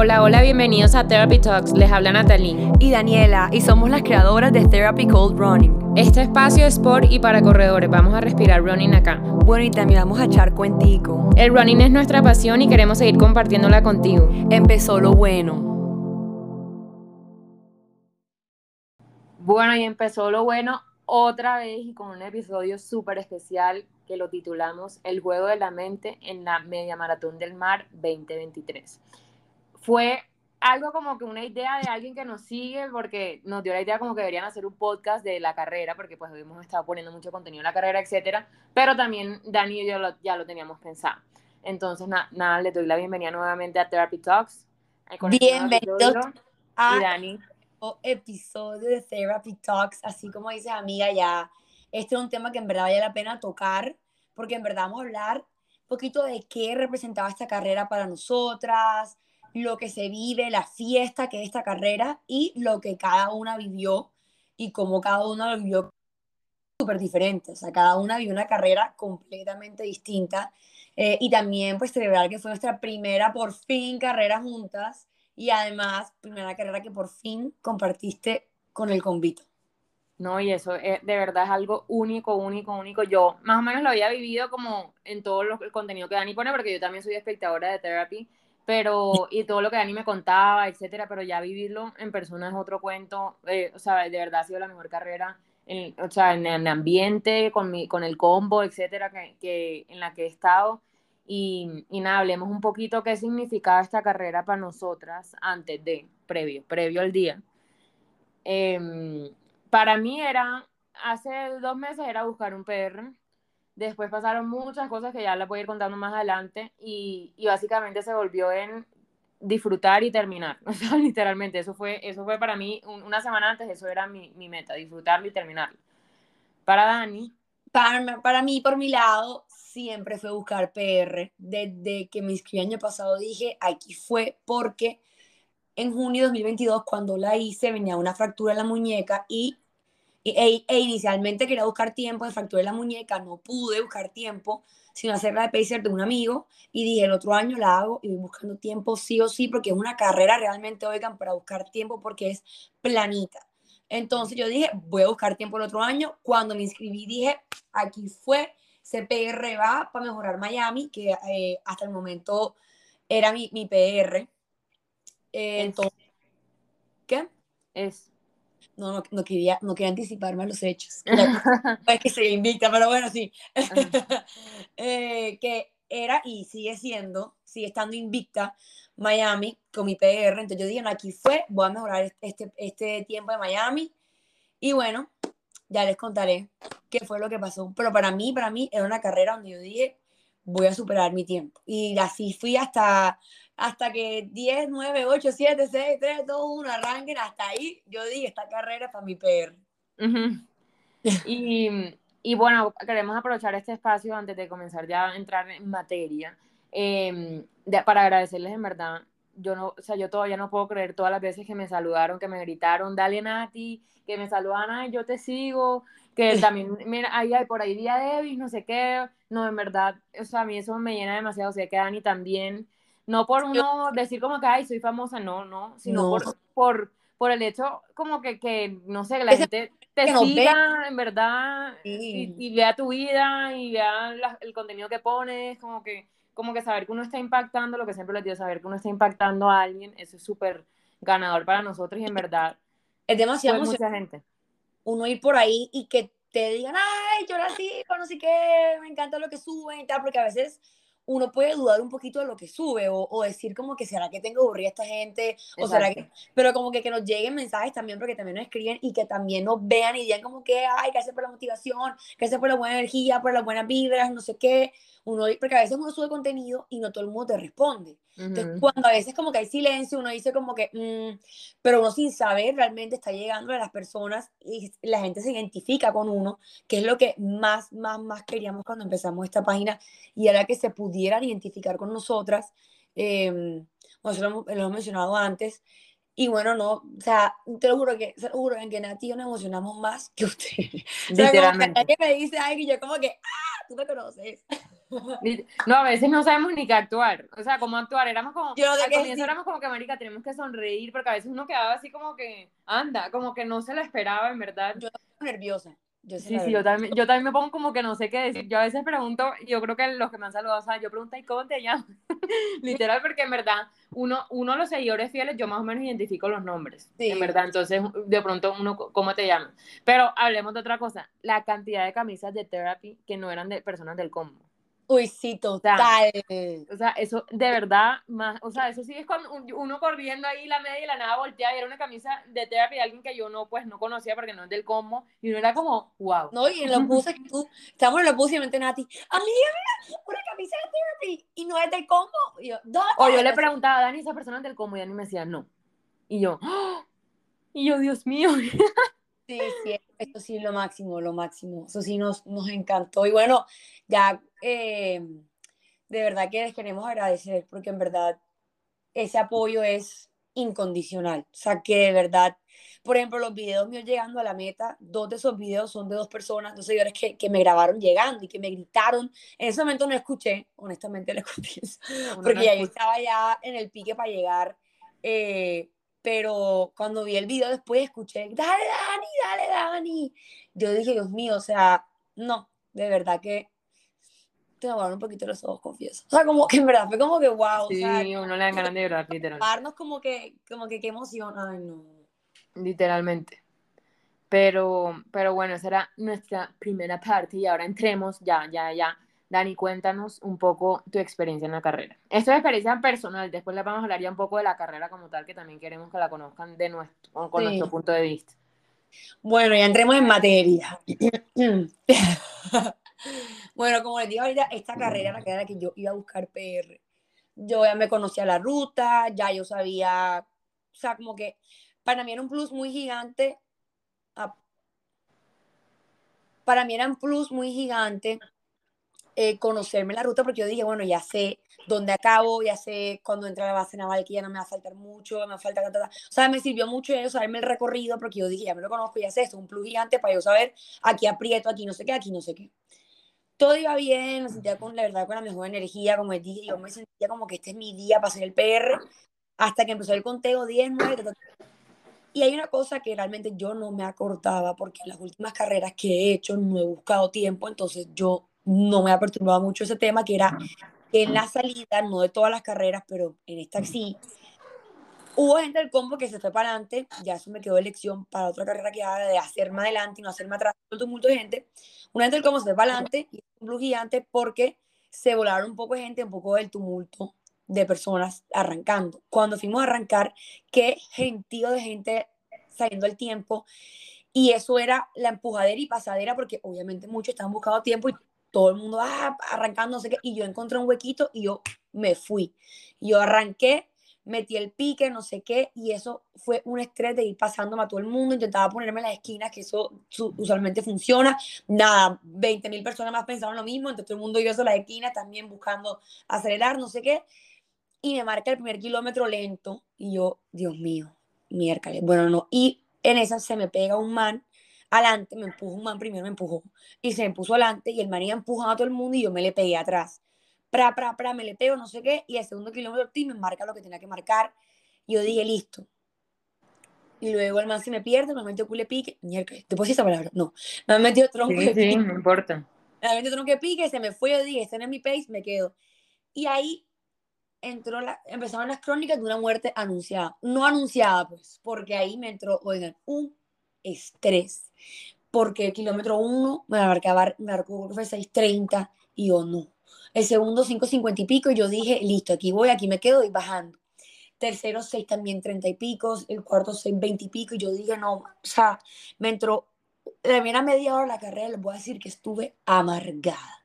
Hola, hola, bienvenidos a Therapy Talks. Les habla Natalie y Daniela y somos las creadoras de Therapy Cold Running. Este espacio es por y para corredores. Vamos a respirar running acá. Bueno, y también vamos a echar cuentico. El running es nuestra pasión y queremos seguir compartiéndola contigo. Empezó lo bueno. Bueno, y empezó lo bueno otra vez y con un episodio súper especial que lo titulamos El juego de la mente en la Media Maratón del Mar 2023. Fue algo como que una idea de alguien que nos sigue porque nos dio la idea como que deberían hacer un podcast de la carrera porque pues hemos estado poniendo mucho contenido en la carrera, etcétera, pero también Dani y yo ya lo teníamos pensado. Entonces, nada, le doy la bienvenida nuevamente a Therapy Talks. Bienvenidos a... Dani episodio de Therapy Talks, así como dices amiga, ya este es un tema que en verdad vale la pena tocar, porque en verdad vamos a hablar un poquito de qué representaba esta carrera para nosotras, lo que se vive, la fiesta que es esta carrera y lo que cada una vivió y cómo cada una lo vivió súper diferente. O sea, cada una vivió una carrera completamente distinta. Eh, y también pues celebrar que fue nuestra primera por fin carrera juntas y además, primera carrera que por fin compartiste con el convito. No, y eso es, de verdad es algo único, único, único. Yo más o menos lo había vivido como en todo el contenido que Dani pone, porque yo también soy espectadora de therapy, pero, y todo lo que Dani me contaba, etcétera, pero ya vivirlo en persona es otro cuento. Eh, o sea, de verdad ha sido la mejor carrera, en, o sea, en el ambiente, con, mi, con el combo, etcétera, que, en la que he estado. Y, nada, hablemos un poquito qué significaba esta carrera para nosotras antes de, previo, previo al día. Em, para mí era, hace dos meses era buscar un PR, después pasaron muchas cosas que ya las voy a ir contando más adelante y, y básicamente se volvió en disfrutar y terminar, o sea, literalmente, eso fue, eso fue para mí, una semana antes, eso era mi, mi meta, disfrutarlo y terminarlo. Para Dani. Para, para mí, por mi lado, siempre fue buscar PR. Desde que me inscribí año pasado dije, aquí fue porque en junio de 2022, cuando la hice, venía una fractura en la muñeca y e, e, inicialmente quería buscar tiempo de fractura en la muñeca, no pude buscar tiempo, sino hacerla de pacer de un amigo y dije, el otro año la hago y voy buscando tiempo sí o sí, porque es una carrera realmente, oigan, para buscar tiempo porque es planita. Entonces yo dije, voy a buscar tiempo el otro año. Cuando me inscribí dije, aquí fue, CPR va para mejorar Miami, que eh, hasta el momento era mi, mi PR. Eh, entonces, ¿qué? Es. No, no, no, quería, no quería anticiparme a los hechos. es que se invicta, pero bueno, sí. eh, que era y sigue siendo, sigue estando invicta Miami con mi PR. Entonces yo dije, no, aquí fue, voy a mejorar este, este tiempo de Miami. Y bueno, ya les contaré qué fue lo que pasó. Pero para mí, para mí, era una carrera donde yo dije, voy a superar mi tiempo. Y así fui hasta, hasta que 10, 9, 8, 7, 6, 3, 2, 1 arranquen. Hasta ahí yo dije, esta carrera es para mi PR. y, y, bueno, queremos aprovechar este espacio antes de comenzar ya a entrar en materia. Eh, para agradecerles en verdad yo no, o sea, yo todavía no puedo creer todas las veces que me saludaron, que me gritaron, dale Nati, que me saludan, ay, yo te sigo, que también, mira, ahí hay por ahí día Davis, no sé qué, no, en verdad, o sea, a mí eso me llena demasiado, o sea, que Dani también, no por uno decir como que, ay, soy famosa, no, no, sino Por, por, por, el hecho como que, que no sé, que la gente te siga, en verdad, y, y, vea tu vida, y vea el contenido que pones, como que como que saber que uno está impactando, lo que siempre les digo, saber que uno está impactando a alguien, eso es súper ganador para nosotros y en verdad es demasiado mucha gente. Uno ir por ahí y que te digan, ay, yo la sigo, no sé qué, me encanta lo que suben y tal, porque a veces uno puede dudar un poquito de lo que sube o, o decir como que será que tengo aburrida esta gente o será que pero como que, que nos lleguen mensajes también porque también nos escriben y que también nos vean y digan como que ay gracias por la motivación gracias por la buena energía por las buenas vibras no sé qué uno porque a veces uno sube contenido y no todo el mundo te responde entonces cuando a veces como que hay silencio uno dice como que mm", pero uno sin saber realmente está llegando a las personas y la gente se identifica con uno que es lo que más más más queríamos cuando empezamos esta página y era que se pudiera identificar con nosotras. Eh, lo, hemos mencionado antes. Y bueno, no, o sea, te lo juro que, te lo juro en que Nati y yo nos emocionamos más que usted. O sea, como que me dice ay, y yo como que, ¡ah! Tú me conoces. No, a veces no sabemos ni qué actuar. O sea, cómo actuar. Éramos como. Yo al comienzo éramos como que, Marica, tenemos que sonreír, porque a veces uno quedaba así como que. Anda, como que no se lo esperaba, en verdad. Yo nerviosa. Yo Sí, sí, yo también, yo también me pongo como que no sé qué decir. Yo a veces pregunto, yo creo que los que me han saludado, o sea, yo pregunto, ¿y cómo te llamas? Literal, porque en verdad, uno, uno de los seguidores fieles, yo más o menos identifico los nombres, Sí. en verdad. Entonces, de pronto, uno, ¿cómo te llamas? Pero hablemos de otra cosa, la cantidad de camisas de therapy que no eran de personas del combo. Uy, sí, total. O sea, eso de verdad, más, o sea, eso sí es un- uno corriendo ahí la media y la nada volteada y era una camisa de therapy de alguien que yo no, pues, no conocía porque no es del combo y uno era como, wow. No, y buses que tú, estamos en los buses y me Nati, amiga, una camisa de therapy y no es del combo. Y yo, ¿dónde? O yo le preguntaba a Dani, esa persona es del combo y Dani me decía, no. Y yo, ¡ah! y yo, Dios mío. Sí, sí, esto sí lo máximo, lo máximo. Eso sí nos, nos encantó. Y bueno, ya eh, de verdad que les queremos agradecer porque en verdad ese apoyo es incondicional. O sea, que de verdad, por ejemplo, los videos míos llegando a la meta, dos de esos videos son de dos personas, dos seguidores que, que me grabaron llegando y que me gritaron. En ese momento no escuché, honestamente lo escuché, porque no ya yo estaba ya en el pique para llegar. eh, pero cuando vi el video después escuché, dale Dani, dale Dani. Yo dije, Dios mío, o sea, no, de verdad que te me aguaron un poquito los ojos, confieso. O sea, como que en verdad fue como que wow, Sí, o sea, uno le dan ganas de llorar, literal. como que, como que qué emoción, ay no. Literalmente. Pero, pero bueno, esa era nuestra primera parte y ahora entremos ya, ya, ya. Dani, cuéntanos un poco tu experiencia en la carrera. Esto es experiencia personal, después le vamos a hablar ya un poco de la carrera como tal, que también queremos que la conozcan de nuestro, con Sí. nuestro punto de vista. Bueno, ya entremos en materia. bueno, como les dije ahorita, esta carrera era la carrera que yo iba a buscar PR. Yo ya me conocía la ruta, ya yo sabía, o sea, como que para mí era un plus muy gigante. Para mí era un plus muy gigante eh, conocerme la ruta porque yo dije, bueno, ya sé dónde acabo, ya sé cuando entra a la base naval que ya no me va a faltar mucho, me falta... ta, ta, ta. O sea, me sirvió mucho eso, saberme el recorrido porque yo dije, ya me lo conozco, ya sé, esto es un plus gigante para yo saber, aquí aprieto, aquí no sé qué, aquí no sé qué. Todo iba bien, me sentía con la verdad con la mejor energía, como les dije, yo me sentía como que este es mi día para hacer el PR, hasta que empezó el conteo 10, 9, ta, ta, ta. Y hay una cosa que realmente yo no me acordaba porque en las últimas carreras que he hecho no he buscado tiempo, entonces yo no me ha perturbado mucho ese tema, que era que en la salida, no de todas las carreras, pero en esta sí, hubo gente del combo que se fue para adelante, ya eso me quedó de lección para otra carrera que haga de hacerme adelante y no hacerme atrás, un tumulto de gente. Una gente del combo se fue para adelante y un blue gigante porque se volaron un poco de gente, un poco del tumulto de personas arrancando. Cuando fuimos a arrancar, qué gentío de gente saliendo al tiempo y eso era la empujadera y pasadera porque obviamente muchos estaban buscando tiempo y todo el mundo ah, arrancando, no sé qué, y yo encontré un huequito y yo me fui. Yo arranqué, metí el pique, no sé qué, y eso fue un estrés de ir pasándome a todo el mundo, intentaba ponerme en las esquinas, que eso su- usualmente funciona. Nada, 20 mil personas más pensaron lo mismo, entonces todo el mundo yo a las esquinas también buscando acelerar, no sé qué, y me marca el primer kilómetro lento, y yo, Dios mío, miércoles, bueno, no, y en esa se me pega un man adelante, me empuja un man, primero me empujó, y se me puso adelante, y el man iba empujando a todo el mundo, y yo me le pegué atrás. Pra, pra, pra, me le pego, no sé qué, y el segundo kilómetro me marca lo que tenía que marcar, y yo dije, listo. Y luego el man se me pierde, me metió cule pique, miércoles, después esa palabra, no, me ha metido tronco Sí, de sí, pique, no importa. me ha metido tronco de pique, se me fue, yo dije, este no es mi pace, me quedo. Y ahí entró la, empezaron las crónicas de una muerte anunciada, no anunciada, pues, porque ahí me entró, oigan, un estrés, porque el kilómetro uno me marcaba, me que fue 6.30, y yo no. El segundo 5.50 y pico, y yo dije, listo, aquí voy, aquí me quedo, y bajando. Tercero 6 también 30 y pico, el cuarto 6.20 y pico, y yo dije, no, o sea, me entró, la primera media hora de la carrera, les voy a decir que estuve amargada.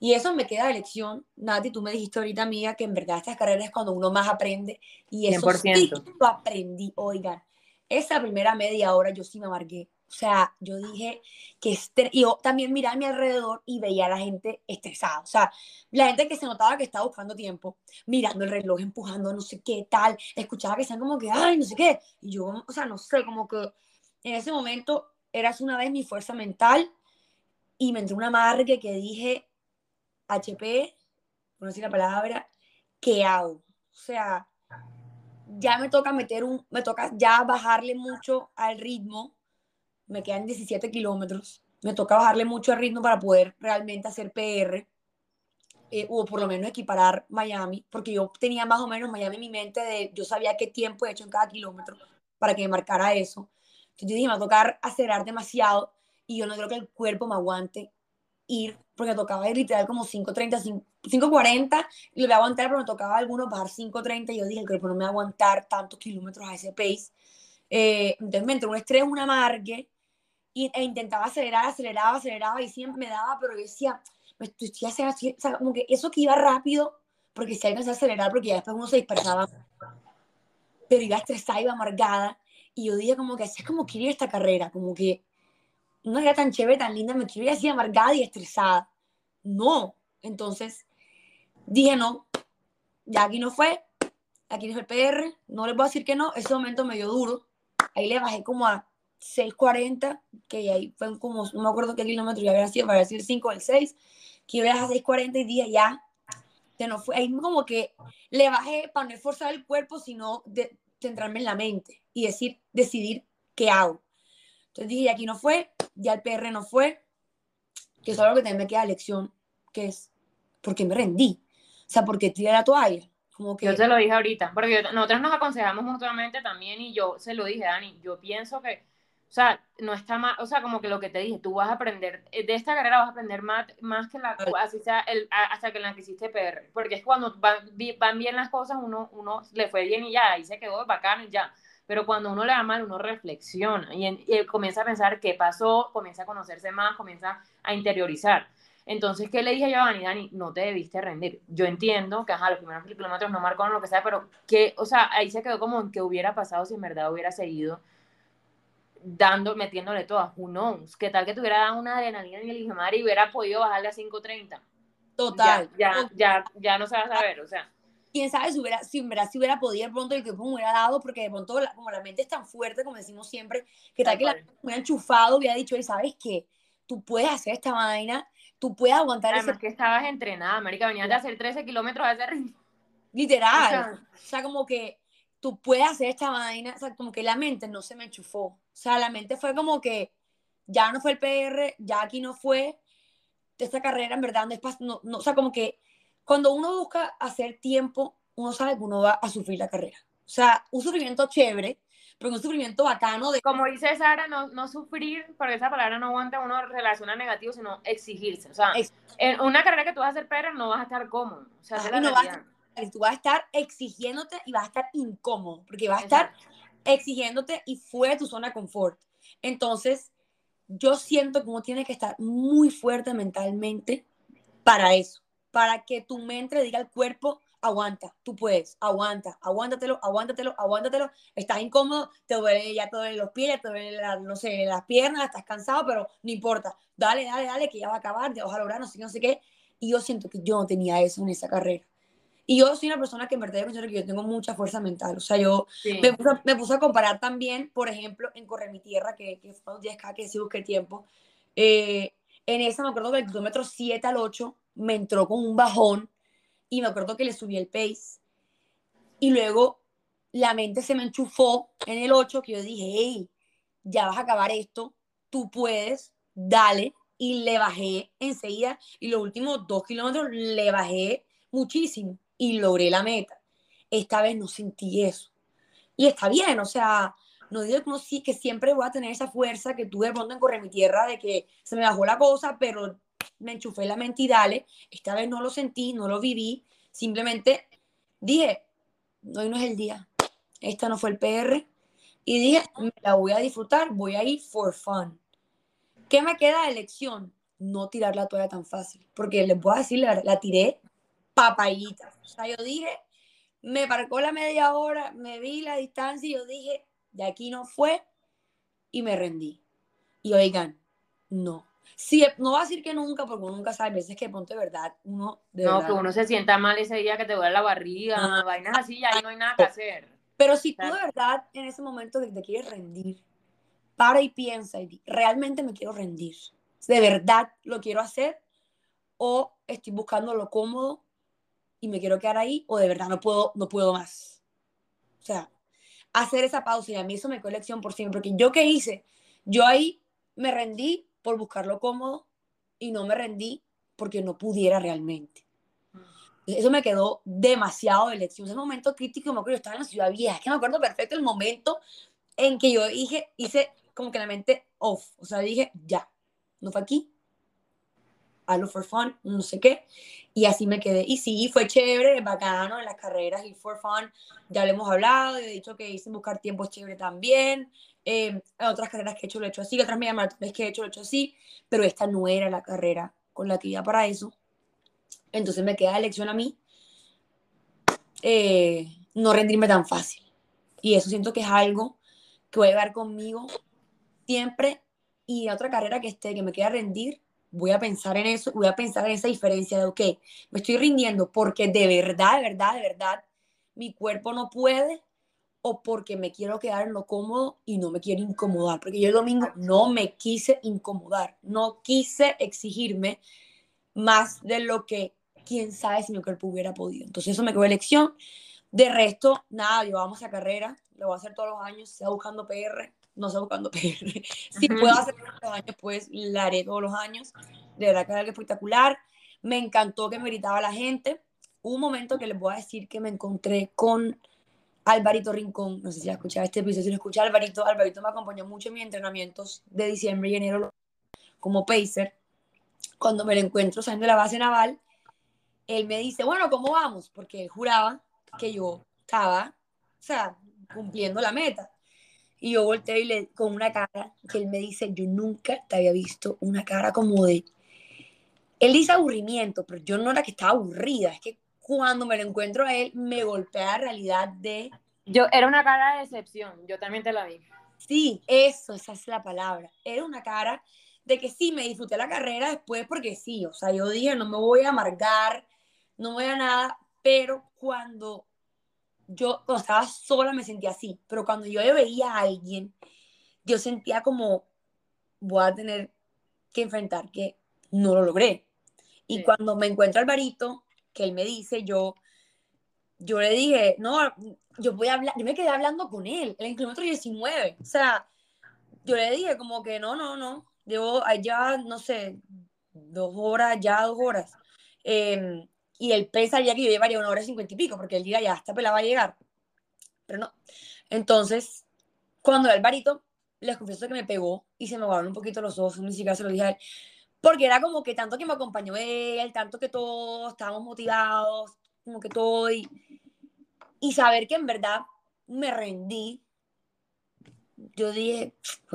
Y eso me queda de lección. Nati, tú me dijiste ahorita, amiga, que en verdad estas carreras es cuando uno más aprende. Y eso sí 100%. lo aprendí. Oigan, esa primera media hora yo sí me amargué. O sea, yo dije que estre- y yo también miraba a mi alrededor y veía a la gente estresada. O sea, la gente que se notaba que estaba buscando tiempo, mirando el reloj, empujando no sé qué tal. Escuchaba que están como que, ay, no sé qué. Y yo, o sea, no sé, como que en ese momento eras una vez mi fuerza mental y me entró una amargue que dije, HP, no sé la palabra, ¿qué hago? O sea, ya me toca meter un, me toca ya bajarle mucho al ritmo, me quedan 17 kilómetros, me toca bajarle mucho al ritmo para poder realmente hacer PR, eh, o por lo menos equiparar Miami, porque yo tenía más o menos Miami en mi mente de, yo sabía qué tiempo he hecho en cada kilómetro para que me marcara eso. Entonces yo dije, me va a tocar acelerar demasiado y yo no creo que el cuerpo me aguante ir, porque tocaba ir literal como 5.30, 5.40, y lo voy a aguantar, pero me tocaba algunos bajar 5.30 y yo dije, el cuerpo no me va a aguantar tantos kilómetros a ese pace. Eh, entonces me entró un estrés, una amargue, y, e intentaba acelerar, aceleraba, aceleraba, y siempre me daba, pero yo decía, me estoy, o sea, como que eso que iba rápido, porque si alcanzaba a acelerar, porque ya después uno se dispersaba, pero iba estresada, iba amargada, y yo dije como que así es como quiero ir esta carrera, como que no era tan chévere, tan linda, me quiero ir así amargada y estresada. No. Entonces dije no, ya aquí no fue, aquí no fue el PR, no les voy a decir que no, ese momento me dio duro. Ahí le bajé como a 6.40, que ahí fue como, no me acuerdo qué kilómetro ya había sido, para decir 5 o el 6, que iba a 6.40 y dije ya, que no fue, ahí como que le bajé para no esforzar el cuerpo, sino centrarme en la mente y decir, decidir qué hago. Entonces dije, aquí no fue, ya el PR no fue, que es algo que también me queda lección, que es, porque me rendí? O sea, porque tiré la toalla. Como que... Yo te lo dije ahorita, porque nosotros nos aconsejamos mutuamente también y yo se lo dije, Dani, yo pienso que, o sea, no está mal, o sea, como que lo que te dije, tú vas a aprender, eh, de esta carrera vas a aprender más, más que la, así sea, el, hasta que la que hiciste PR, porque es cuando van, van bien las cosas, uno, uno le fue bien y ya, ahí se quedó bacano y ya pero cuando uno le da mal, uno reflexiona y, comienza a pensar qué pasó, comienza a conocerse más, comienza a interiorizar. Entonces, ¿qué le dije yo a Dani? Dani, no te debiste rendir. Yo entiendo que, ajá, los primeros kilómetros no marcaron lo que sea, pero que, o sea, ahí se quedó como en que hubiera pasado si en verdad hubiera seguido dando, metiéndole todas. Who knows? ¿Qué tal que tuviera dado una adrenalina en el Ijamar y hubiera podido bajarle a 5.30? Total. Ya, ya, ya, ya no se va a saber, o sea quién sabe si hubiera, si verdad si hubiera podido de pronto el que me hubiera dado, porque de pronto como la mente es tan fuerte, como decimos siempre, que tal que la me hubiera enchufado, hubiera dicho, ¿sabes qué? Tú puedes hacer esta vaina, tú puedes aguantar Además que estabas entrenada, América, venías de hacer 13 kilómetros a ese ritmo. Literal. O sea, como que tú puedes hacer esta vaina, o sea, como que la mente no se me enchufó. O sea, la mente fue como que ya no fue el PR, ya aquí no fue, esta carrera en verdad no, no, o sea, como que cuando uno busca hacer tiempo, uno sabe que uno va a sufrir la carrera. O sea, un sufrimiento chévere, pero un sufrimiento bacano de... Como dice Sara, no, no sufrir, porque esa palabra no aguanta uno relaciona negativo, sino exigirse. O sea, en una carrera que tú vas a hacer perra no vas a estar cómodo. O sea, no vas a, tú vas a estar exigiéndote y vas a estar incómodo, porque vas a estar exigiéndote y fuera de tu zona de confort. Entonces, yo siento que uno tiene que estar muy fuerte mentalmente para eso para que tu mente le diga al cuerpo, aguanta, tú puedes, aguanta, aguántatelo, aguántatelo, aguántatelo, estás incómodo, te duele ya todo los pies, te duele, no sé, las piernas, estás cansado, pero no importa, dale, dale, dale, que ya va a acabar, ya vas a lograr, no sé qué, no sé qué, y yo siento que yo no tenía eso en esa carrera. Y yo soy una persona que en verdad yo que yo tengo mucha fuerza mental. O sea, yo me, puse, me, puse, a comparar también, por ejemplo, en Corre mi Tierra, que, que fue un 10K que sí busqué tiempo. Eh, en esa me acuerdo que el kilómetro 7 al 8 me entró con un bajón y me acuerdo que le subí el pace y luego la mente se me enchufó en el 8 que yo dije, hey, ya vas a acabar esto, tú puedes, dale. Y le bajé enseguida y los últimos dos kilómetros le bajé muchísimo y logré la meta. Esta vez no sentí eso. Y está bien, o sea, no digo que, no, que siempre voy a tener esa fuerza que tuve de pronto en Correr mi Tierra de que se me bajó la cosa, pero me enchufé la mente y dale. Esta vez no lo sentí, no lo viví. Simplemente dije, hoy no es el día. Esta no fue el PR. Y dije, me la voy a disfrutar, voy a ir for fun. ¿Qué me queda de lección? No tirar la toalla tan fácil. Porque les puedo decir, la, la tiré papayita. O sea, yo dije, me parcó la media hora, me vi la distancia y yo dije, de aquí no fue y me rendí. Y oigan, no, Sí, no va a decir que nunca, porque uno nunca sabe, veces que ponte verdad, uno de No, que uno se sienta mal ese día que te duele la barriga, ah. vainas así, ya ahí no hay nada que hacer. Pero si tú de verdad en ese momento te quieres rendir, para y piensa y realmente me quiero rendir. De verdad lo quiero hacer o estoy buscando lo cómodo y me quiero quedar ahí o de verdad no puedo, no puedo más. O sea, hacer esa pausa y a mí eso me colección por siempre, porque yo qué hice, yo ahí me rendí por buscar lo cómodo y no me rendí porque no pudiera realmente. Eso me quedó demasiado de lección. Ese momento crítico, me acuerdo, yo estaba en la ciudad vieja, es que me acuerdo perfecto el momento en que yo dije, hice como que la mente off, o sea, dije, ya, no fue aquí, hazlo for fun, no sé qué, y así me quedé. Y sí, fue chévere, bacano en las carreras, y for fun, ya lo hemos hablado, he dicho que hice buscar tiempo es chévere también, eh, otras carreras que he hecho lo he hecho así, otras media maratones que he hecho lo he hecho así, pero esta no era la carrera con la que iba para eso. Entonces me queda la a mí eh, no rendirme tan fácil. Y eso siento que es algo que voy a llevar conmigo siempre. Y otra carrera que esté, que me queda rendir, voy a pensar en eso, voy a pensar en esa diferencia de, ok, me estoy rindiendo porque de verdad, de verdad, de verdad, mi cuerpo no puede o porque me quiero quedar en lo cómodo y no me quiero incomodar. Porque yo el domingo no me quise incomodar, no quise exigirme más de lo que quién sabe si mi cuerpo hubiera podido. Entonces eso me quedó elección. De resto, nada, yo vamos a carrera, lo voy a hacer todos los años, sea buscando PR, no sea buscando PR. Si puedo hacer todos los años, pues la haré todos los años. De verdad que era algo espectacular. Me encantó que me gritaba la gente. Hubo un momento que les voy a decir que me encontré con Alvarito Rincón. No sé si ha escuchado este episodio. Si lo escucha Alvarito, Alvarito me acompañó mucho en mis entrenamientos de diciembre y enero como pacer. Cuando me lo encuentro saliendo de la base naval, él me dice, bueno, ¿cómo vamos? Porque él juraba que yo estaba, o sea, cumpliendo la meta. Y yo volteé y le, con una cara que él me dice, yo nunca te había visto una cara como de... Él dice aburrimiento, pero yo no era que estaba aburrida, es que cuando me lo encuentro a él, me golpea la realidad de... Yo, era una cara de decepción, yo también te la vi. Sí, eso, esa es la palabra. Era una cara de que sí, me disfruté la carrera después porque sí, o sea, yo dije, no me voy a amargar, no voy a nada, pero cuando yo, cuando estaba sola me sentía así, pero cuando yo veía a alguien, yo sentía como, voy a tener que enfrentar que no lo logré. Y cuando me encuentro Alvarito, que él me dice, yo, yo le dije, no, yo voy a hablar, yo me quedé hablando con él, en el kilómetro 19, o sea, yo le dije como que no, no, no, llevo allá, no sé, dos horas, ya dos horas. Eh, y el pesa ya que yo llevaría una hora cincuenta y pico, porque él diga, ya, esta pelada va a llegar. Pero no. Entonces, cuando el Alvarito, les confieso que me pegó y se me guardaron un poquito los ojos, ni siquiera se lo dije a él, porque era como que tanto que me acompañó él, tanto que todos estábamos motivados, como que todo, y, y saber que en verdad me rendí yo dije,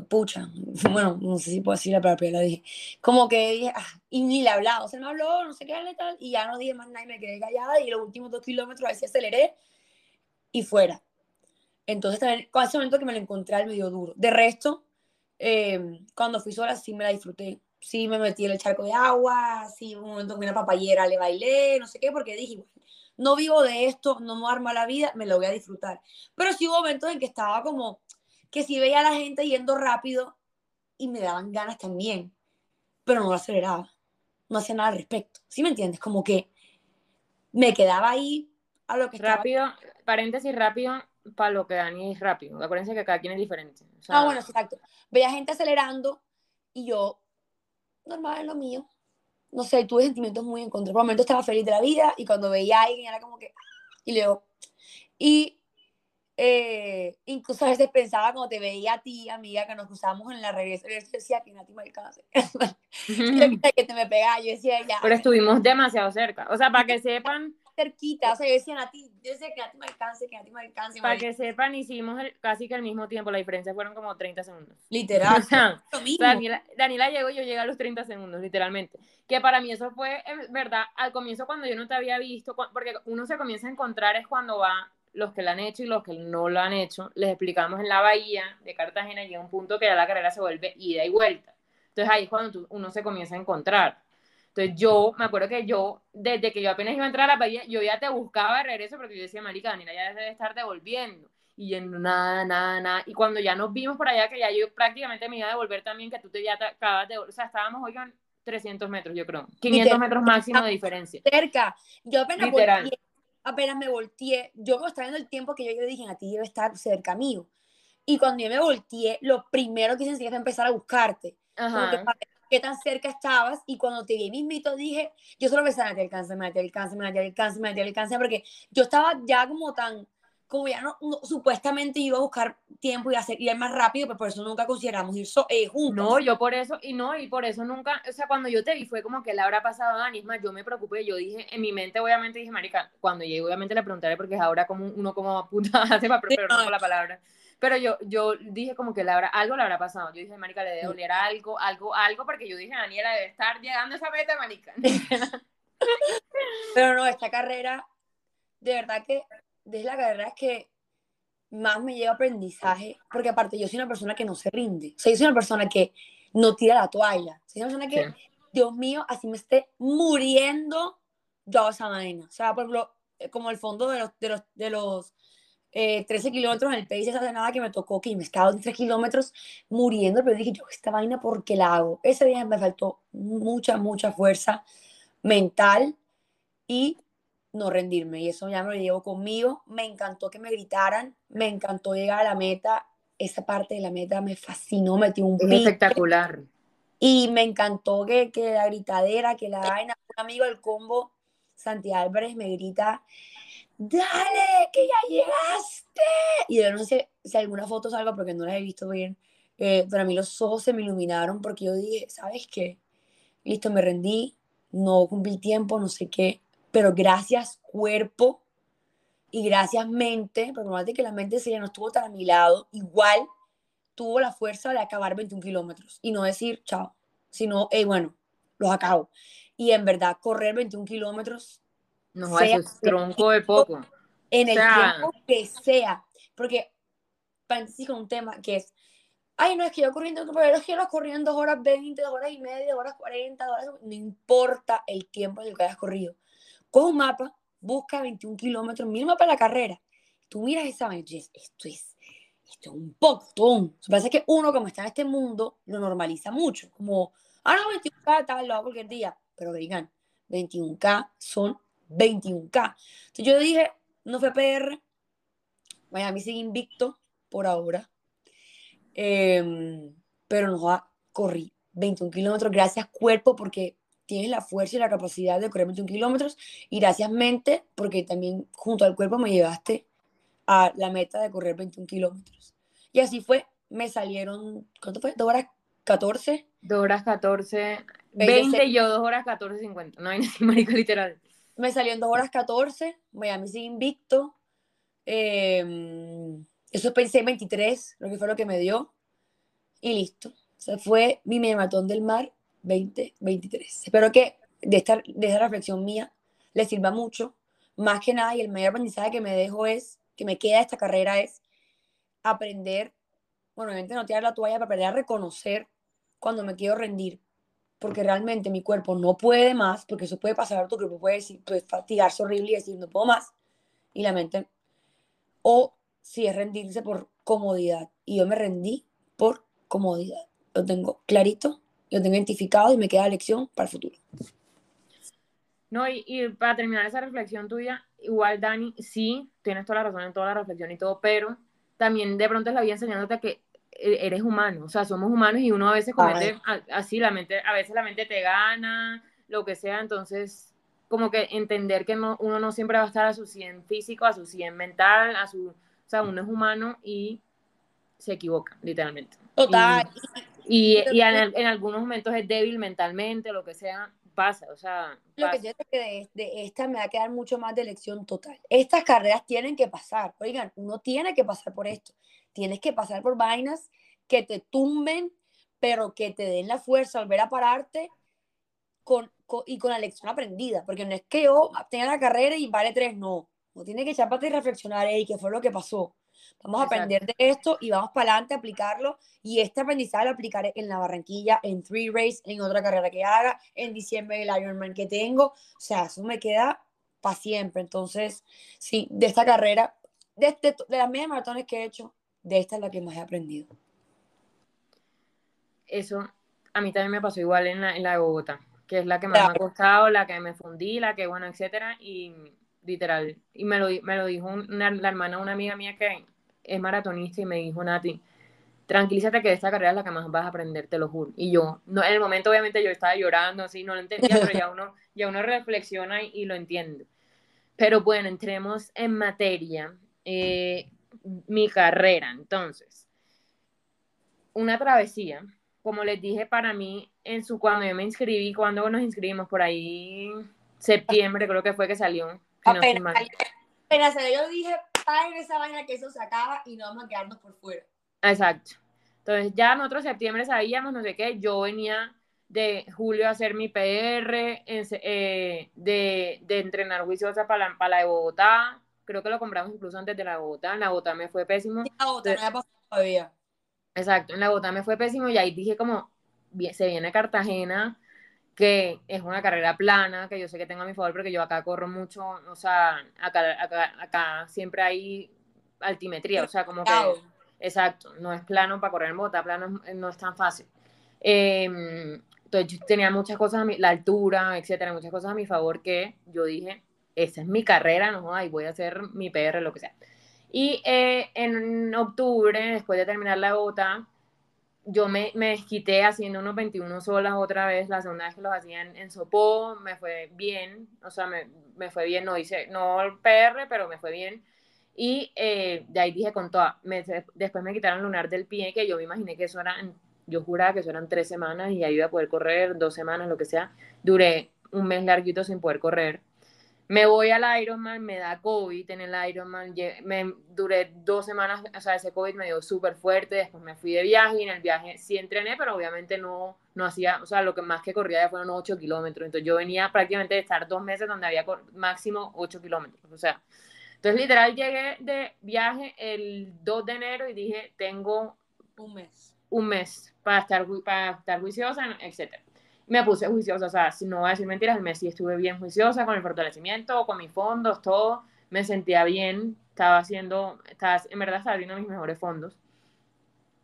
pucha, bueno, no sé si puedo decir la pero la dije, como que dije, ah, y ni le hablaba, o sea, me habló, no sé qué, y tal, y ya no dije más nada y me quedé callada, y los últimos dos kilómetros a ver si aceleré, y fuera. Entonces, también, con ese momento que me lo encontré al medio duro. De resto, eh, cuando fui sola, sí me la disfruté. Sí me metí en el charco de agua, sí, un momento que una papayera le bailé, no sé qué, porque dije, no vivo de esto, no me arma la vida, me lo voy a disfrutar. Pero sí hubo momentos en que estaba como que si veía a la gente yendo rápido y me daban ganas también, pero no lo aceleraba, no hacía nada al respecto. ¿Sí me entiendes? Como que me quedaba ahí a lo que Rápido, paréntesis rápido, para lo que Dani es rápido. Acuérdense que cada quien es diferente. ah, bueno, exacto. Veía gente acelerando y yo, normal en lo mío. No sé, tuve sentimientos muy en contra. Por un momento estaba feliz de la vida y cuando veía a alguien era como que... Y luego... Y eh, incluso a veces pensaba cuando te veía a ti, amiga, que nos cruzamos en la regreso, yo decía que Nati me alcance. que te me pegaba, yo decía ya. Pero estuvimos demasiado cerca. O sea, para que sepan. Cerquita, o sea, yo decía Nati, yo decía que Nati me alcance, que Nati me alcance. Para que sepan, hicimos el, casi que al mismo tiempo, la diferencia fueron como 30 segundos. Literal. Daniela, Daniela llegó y yo llegué a los 30 segundos, literalmente. Que para mí eso fue, verdad, al comienzo cuando yo no te había visto, porque uno se comienza a encontrar es cuando va los que lo han hecho y los que no lo han hecho, les explicamos en la bahía de Cartagena, llega un punto que ya la carrera se vuelve ida y vuelta. Entonces ahí es cuando uno se comienza a encontrar. Entonces yo, me acuerdo que yo, desde que yo apenas iba a entrar a la bahía, yo ya te buscaba de regreso porque yo decía, marica, Daniela ya debe estar devolviendo. Y yendo nada, nada, nada. Y cuando ya nos vimos por allá, que ya yo prácticamente me iba a devolver también, que tú te ya te acabas de, o sea, estábamos, oigan, 300 metros, yo creo. 500 metros máximo de diferencia. Cerca. Yo apenas volteé, apenas me volteé, yo como estaba viendo el tiempo que yo, yo dije, a ti debe estar cerca mío. Y cuando yo me volteé, lo primero que hice fue empezar a buscarte. Ajá. Qué tan cerca estabas. Y cuando te vi mismito, dije, yo solo pensaba, te alcance, me te alcance, me te alcance, me te alcance, porque yo estaba ya como tan como ya no, supuestamente iba a buscar tiempo y hacer ir más rápido, pero por eso nunca consideramos ir eh, juntos. No, yo por eso, y no, y por eso nunca, o sea, cuando yo te vi fue como que la habrá pasado a Dani, más, yo me preocupé, yo dije, en mi mente obviamente dije, marica, cuando llegué obviamente le preguntaré porque es ahora como uno como puta hace para pero no la palabra. Pero yo, yo dije como que la algo le habrá pasado. Yo dije, marica, le debe doler algo, algo, algo, porque yo dije, Daniela debe estar llegando a esa meta, marica. pero no, esta carrera, de verdad que desde la carrera es que más me lleva aprendizaje, porque aparte yo soy una persona que no se rinde, o sea, yo soy una persona que no tira la toalla, soy una persona que, Dios mío, así me esté muriendo, yo hago esa vaina, o sea, por ejemplo, eh, como el fondo de los, de los, de los 13 eh, kilómetros en el país, esa de nada que me tocó, que me estaba en 3 kilómetros muriendo, pero dije, yo esta vaina, ¿por qué la hago? Ese día me faltó mucha, mucha fuerza mental y no rendirme y eso ya me lo llevo conmigo. Me encantó que me gritaran, me encantó llegar a la meta. Esa parte de la meta me fascinó, metí un pique. espectacular. Y me encantó que, que la gritadera, que la vaina, un amigo del combo, Santi Álvarez, me grita, dale, que ya llegaste. Y yo no sé si alguna foto salga porque no las he visto bien, eh, pero a mí los ojos se me iluminaron porque yo dije, ¿sabes qué? Listo, me rendí, no cumplí tiempo, no sé qué, pero gracias cuerpo y gracias mente, porque más de que la mente se ya no estuvo tan a mi lado, igual tuvo la fuerza de acabar 21 kilómetros y no decir chao, sino, hey, bueno, los acabo. Y en verdad, correr 21 kilómetros. No, sea, eso es tronco de poco. En el tiempo que sea. Porque, paréntesis con un tema que es, ay, no, es que yo corriendo, pero es que yo corriendo dos horas 20, dos horas y media, dos horas 40, horas, no importa el tiempo en el que hayas corrido con un mapa, busca 21 kilómetros, mira el mapa de la carrera. Tú miras esa vaina y esto es, esto es un poco Lo que pasa es que uno, como está en este mundo, lo normaliza mucho. Como, ah, no, 21K, tal, lo hago cualquier día. Pero digan, 21K son 21K. Entonces yo dije, no fue PR, Miami sigue invicto por ahora. Em, pero nos va correr 21 kilómetros. Gracias, cuerpo, porque tienes la fuerza y la capacidad de correr 21 kilómetros y gracias mente porque también junto al cuerpo me llevaste a la meta de correr 21 kilómetros. Y así fue, me salieron, ¿cuánto fue? ¿2 horas 14? 2 horas 14, 20 y yo 2 horas 14, 50. No hay marico literal. Me salió en 2 horas 14, Miami sigue invicto. Eh, eso pensé 23, lo que fue lo que me dio. Y listo. O sea, fue mi maratón del mar 2023. Espero que de esta, de esta reflexión mía les sirva mucho. Más que nada, y el mayor aprendizaje que me dejo es, que me queda esta carrera es aprender, bueno, obviamente no tirar la toalla, para aprender a reconocer cuando me quiero rendir. Porque realmente mi cuerpo no puede más, porque eso puede pasar, tu cuerpo puede, decir, puede fatigarse horrible y decir, no puedo más. Y la mente, o si es rendirse por comodidad. Y yo me rendí por comodidad. Lo tengo clarito lo tengo identificado y me queda lección para el futuro. No, y, para terminar esa reflexión tuya, igual Dani, sí, tienes toda la razón en toda la reflexión y todo, pero también de pronto es la vida enseñándote que eres humano, o sea, somos humanos y uno a veces comete así, la mente, a veces la mente te gana, lo que sea, entonces como que entender que no, uno no siempre va a estar a su 100 físico, a su 100 mental, a su, o sea, uno es humano y se equivoca, literalmente. Total. Y, y en, en, algunos momentos es débil mentalmente, lo que sea, pasa, o sea. Lo que yo creo que de, esta me va a quedar mucho más de lección total. Estas carreras tienen que pasar, oigan, uno tiene que pasar por esto. Tienes que pasar por vainas que te tumben, pero que te den la fuerza, volver a pararte con, y con la lección aprendida, porque no es que yo tenga la carrera y vale tres, no. No tiene que echar para y reflexionar, y qué fue lo que pasó. Vamos a aprender de esto y vamos para adelante a aplicarlo. Y este aprendizaje lo aplicaré en la Barranquilla, en Three Race, en otra carrera que haga, en diciembre el Ironman que tengo. O sea, eso me queda para siempre. Entonces, sí, de esta carrera, de, este, de las medias maratones que he hecho, de esta es la que más he aprendido. Eso, a mí también me pasó igual en la, en la de Bogotá, que es la que más me ha costado, la que me fundí, la que, bueno, etcétera, y literal, y me lo, me lo dijo una, la hermana de una amiga mía que es maratonista y me dijo, Nati, tranquilízate que esta carrera es la que más vas a aprender, te lo juro. Y yo, no, en el momento obviamente yo estaba llorando, así, no lo entendía, pero ya uno, ya uno reflexiona y, lo entiende. Pero bueno, entremos en materia. Eh, mi carrera, entonces. Una travesía, como les dije, para mí, en su, cuando yo me inscribí, cuando nos inscribimos, por ahí, septiembre creo que fue que salió. apenas, apenas yo dije, en esa vaina que eso se acaba y no vamos a quedarnos por fuera. Exacto. Entonces ya nosotros septiembre sabíamos, no sé qué, yo venía de julio a hacer mi PR, eh, de, de, entrenar juiciosa para la, para la de Bogotá, creo que lo compramos incluso antes de la Bogotá, en la Bogotá me fue pésimo. la Bogotá no pasado todavía. Exacto, en la Bogotá me fue pésimo y ahí dije como, se viene Cartagena, que es una carrera plana, que yo sé que tengo a mi favor porque yo acá corro mucho, o sea, acá, acá, acá siempre hay altimetría, o sea, como que Exacto, no es plano para correr en bota, plano no es tan fácil. Em, entonces yo tenía muchas cosas, a mi, la altura, etcétera, muchas cosas a mi favor que yo dije, esa es mi carrera, no y voy a hacer mi PR, lo que sea. Y eh, en octubre, después de terminar la bota, yo me, me desquité haciendo unos 21 solas otra vez, la segunda vez que los hacía en, Sopó, me fue bien, o sea, me, me, fue bien, no hice, no el PR, pero me fue bien. Y eh, de ahí dije con toda, después me quitaron lunar del pie, que yo me imaginé que eso eran, yo juraba que eso eran tres semanas y ahí iba a poder correr, dos semanas, lo que sea. Duré un mes larguito sin poder correr. Me voy al Ironman, me da COVID en el Ironman, me duré dos semanas, o sea, ese COVID me dio súper fuerte, después me fui de viaje y en el viaje sí entrené, pero obviamente no, no hacía, o sea, lo que más que corría ya fueron 8 kilómetros, entonces yo venía prácticamente de estar dos meses donde había máximo 8 kilómetros, o sea, entonces, literal, llegué de viaje el 2 de enero y dije, tengo un mes. Un mes para estar, para estar juiciosa, etc. Me puse juiciosa, o sea, si no voy a decir mentiras, el mes sí estuve bien juiciosa con el fortalecimiento, con mis fondos, todo. Me sentía bien, estaba haciendo, estaba, en verdad estaba viendo mis mejores fondos.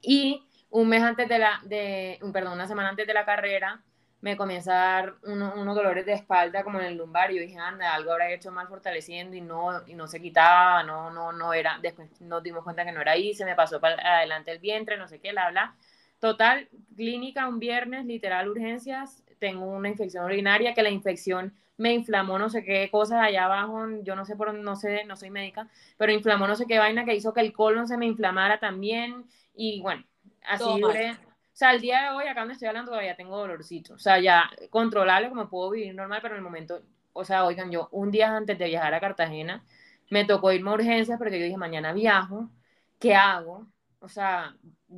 Y un mes antes de la, de, perdón, una semana antes de la carrera, me comienza a dar unos dolores de espalda como en el lumbar y yo dije, anda, algo habrá hecho mal fortaleciendo y no, y no se quitaba, no, no, no era, después nos dimos cuenta que no era ahí, se me pasó para adelante el vientre, no sé qué, bla, bla. Total, clínica un viernes, literal urgencias, tengo una infección urinaria que la infección me inflamó no sé qué cosas allá abajo, yo no sé por no sé, no soy médica, pero inflamó no sé qué vaina que hizo que el colon se me inflamara también y bueno, así duré, o sea, el día de hoy, acá donde estoy hablando, todavía tengo dolorcito. O sea, ya controlable, como puedo vivir normal, pero en el momento, o sea, oigan, yo un día antes de viajar a Cartagena, me tocó irme a urgencias porque yo dije, mañana viajo, ¿qué hago? O sea,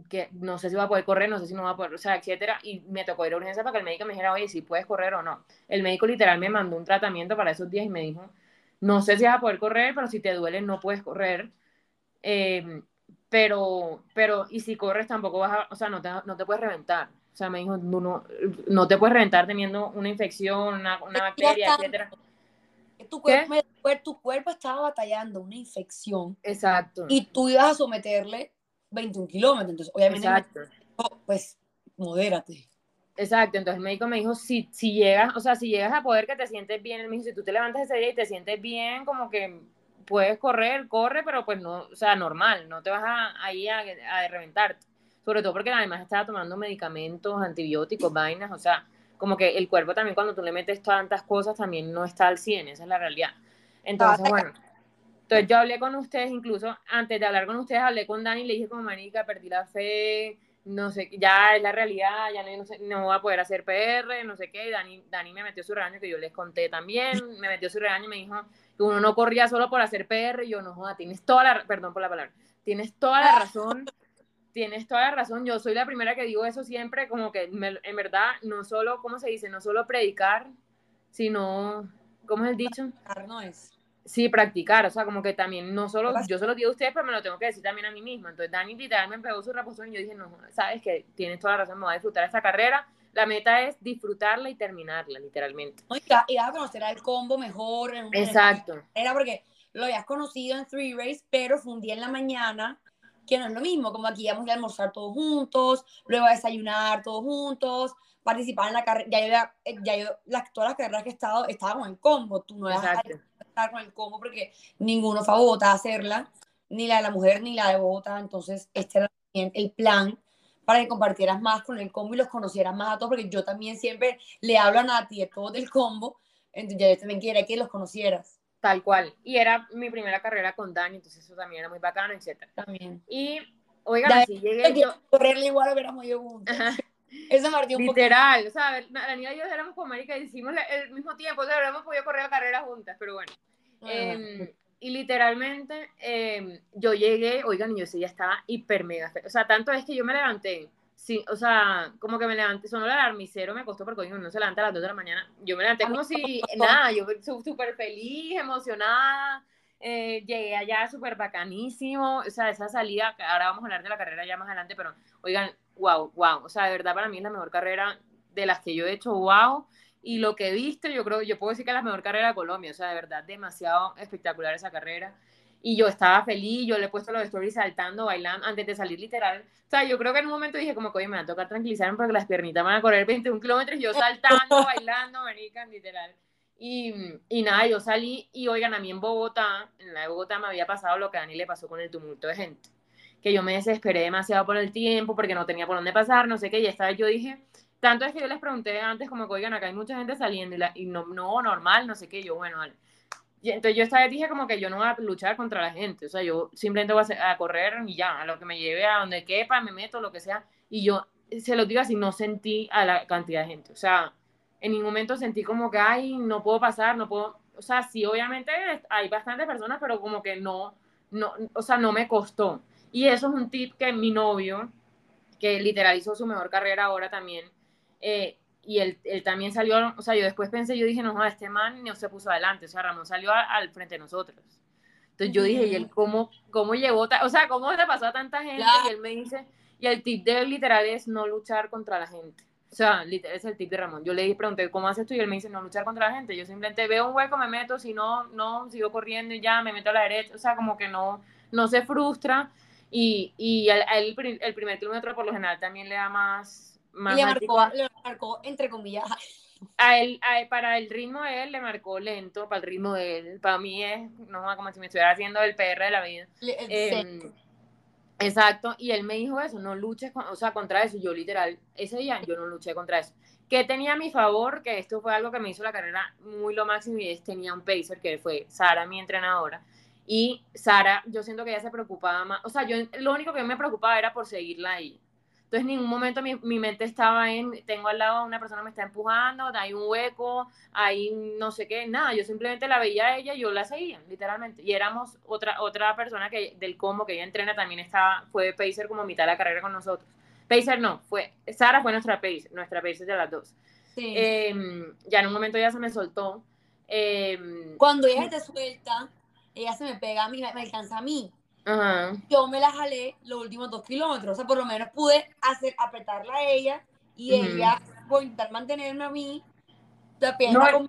que no sé si voy a poder correr, no sé si no voy a poder, o sea, etcétera. Y me tocó ir a urgencias para que el médico me dijera, oye, si puedes correr o no. El médico literal me mandó un tratamiento para esos días y me dijo, no sé si vas a poder correr, pero si te duele no puedes correr. Eh, pero, pero, y si corres tampoco vas a, o sea, no te, no te puedes reventar. O sea, me dijo, no, no, te puedes reventar teniendo una infección, una, una bacteria, etcétera. Tu cuerpo, tu cuerpo estaba batallando una infección. Exacto. Y tú ibas a someterle 21 kilómetros. Entonces, obviamente, Exacto. pues, modérate. Exacto, entonces el médico me dijo, si, si llegas, o sea, si llegas a poder que te sientes bien, él me dijo, si tú te levantas ese día y te sientes bien, como que puedes correr, corre, pero pues no, o sea, normal, no te vas a, ahí a, a reventarte. Sobre todo porque además estaba tomando medicamentos, antibióticos, vainas, o sea, como que el cuerpo también cuando tú le metes tantas cosas también no está al 100, esa es la realidad. Entonces, bueno, entonces yo hablé con ustedes, incluso antes de hablar con ustedes, hablé con Dani y le dije como, manica, perdí la fe, no sé, ya es la realidad, ya no, sé, no voy a poder hacer PR, no sé qué, y Dani, Dani me metió su regaño que yo les conté también, me metió su regaño y me dijo, que uno no corría solo por hacer PR, y yo no joda, tienes toda la, perdón por la palabra, tienes toda la razón, tienes toda la razón, yo soy la primera que digo eso siempre, como que en verdad, no solo, ¿cómo se dice? No solo predicar, sino, ¿cómo es el dicho? No es. Sí, practicar, o sea, como que también, no solo, yo se lo digo a ustedes, pero me lo tengo que decir también a mí misma. Entonces, Dani literalmente me pegó su reposición y yo dije, no, sabes que tienes toda la razón, me voy a disfrutar esta carrera, la meta es disfrutarla y terminarla, literalmente. Y vas a conocer al combo mejor. Exacto. Era porque lo habías conocido en Three Race, pero fue un día en la mañana que no es lo mismo, como aquí íbamos a almorzar todos juntos, luego a desayunar todos juntos, participar en la carrera, ya yo, ya yo las, todas las carreras que he estado, estaba con el combo, tú no vas estar con el combo porque ninguno fue a Bogotá a hacerla, ni la de la mujer ni la de Bogotá, entonces este era el plan para que compartieras más con el combo y los conocieras más a todos, porque yo también siempre le hablo a Nati de todos del combo, entonces yo también quería que los conocieras. Tal cual. Y era mi primera carrera con Dani, entonces eso también era muy bacano, etc. También. Y, oigan, así llegué yo... Correrle igual hubiéramos yo juntos. Eso me un Literal, poco. o sea, la niña y yo éramos como marica y hicimos el mismo tiempo, o sea, habríamos podido correr la carrera juntas, pero bueno. Eh, y literalmente eh, yo llegué, oigan, y yo sí, ya estaba hiper mega. O sea, tanto es que yo me levanté, sí, o sea, como que me levanté, sonó el alarmicero, me costó porque no se levanta a las 2 de la mañana. Yo me levanté como si, nada, yo súper feliz, emocionada. Eh, llegué allá súper bacanísimo, o sea, esa salida, ahora vamos a hablar de la carrera ya más adelante, pero oigan, wow, wow, o sea, de verdad para mí es la mejor carrera de las que yo he hecho, wow, y lo que he visto, yo creo, yo puedo decir que es la mejor carrera de Colombia, o sea, de verdad, demasiado espectacular esa carrera. Y yo estaba feliz, yo le he puesto los stories saltando, bailando, antes de salir literal. O sea, yo creo que en un momento dije como que, oye, me va a tocar tranquilizarme porque las piernitas van a correr 21 kilómetros, yo saltando, bailando, marica, literal. Y, y, nada, yo salí y oigan, a mí en Bogotá, en la de Bogotá me había pasado lo que a Dani le pasó con el tumulto de gente. Que yo me desesperé demasiado por el tiempo porque no tenía por dónde pasar, no sé qué, y esta vez yo dije, tanto es que yo les pregunté antes, como que, oigan, acá hay mucha gente saliendo y, la, y no, no, normal, no sé qué, yo, bueno, vale. Y entonces yo esta vez dije como que yo no voy a luchar contra la gente, o sea, yo simplemente voy a, correr y ya, a lo que me lleve, a donde quepa, me meto, lo que sea, y yo, se lo digo así, no sentí a la cantidad de gente, o sea, en ningún momento sentí como que, ay, no puedo pasar, no puedo, o sea, sí, obviamente hay bastantes personas, pero como que no, no, o sea, no me costó. Y eso es un tip que mi novio, que literalizó su mejor carrera ahora también, eh, y él, él, también salió, o sea, yo después pensé, yo dije, no, este man no se puso adelante, o sea, Ramón salió al frente de nosotros. Entonces yo dije, ¿y él cómo, cómo llegó? O sea, ¿cómo le pasó a tanta gente? Y él me dice, y el tip de él literal es no luchar contra la gente. O sea, literal es el tip de Ramón. Yo le pregunté, ¿cómo haces tú? Y él me dice, no luchar contra la gente. Yo simplemente veo un hueco, me meto, si no, no, sigo corriendo y ya, me meto a la derecha. O sea, como que no, no se frustra. Y, y el, el, el primer kilómetro por lo general también le da más, le, marcó, le marcó, entre comillas. A él, a para el ritmo de él le marcó lento, para el ritmo de él. Para mí es, no como si me estuviera haciendo el PR de la vida. Eh, exacto, y él me dijo eso, no luches o sea, contra eso. Yo literal, ese día yo no luché contra eso. Que tenía a mi favor, que esto fue algo que me hizo la carrera muy lo máximo y es tenía un pacer que fue Sara, mi entrenadora. Y Sara, yo siento que ella se preocupaba más, o sea, yo lo único que me preocupaba era por seguirla ahí entonces, en ningún momento mi, mi, mente estaba en, tengo al lado a una persona que me está empujando, hay un hueco, hay no sé qué, nada, yo simplemente la veía a ella y yo la seguía, literalmente. Y éramos otra, otra persona que del combo que ella entrena también estaba, fue Pacer como mitad de la carrera con nosotros. Pacer no, fue, Sara fue nuestra Pacer, nuestra Pacer de las dos. Sí. Em, ya en un momento ya se me soltó. Em, Cuando ella te suelta, ella se me pega a mí, me alcanza a mí yo me la jalé los últimos dos kilómetros. O sea, por lo menos pude hacer, apretarla a ella y ella intentar mantenerme a mí. La pierna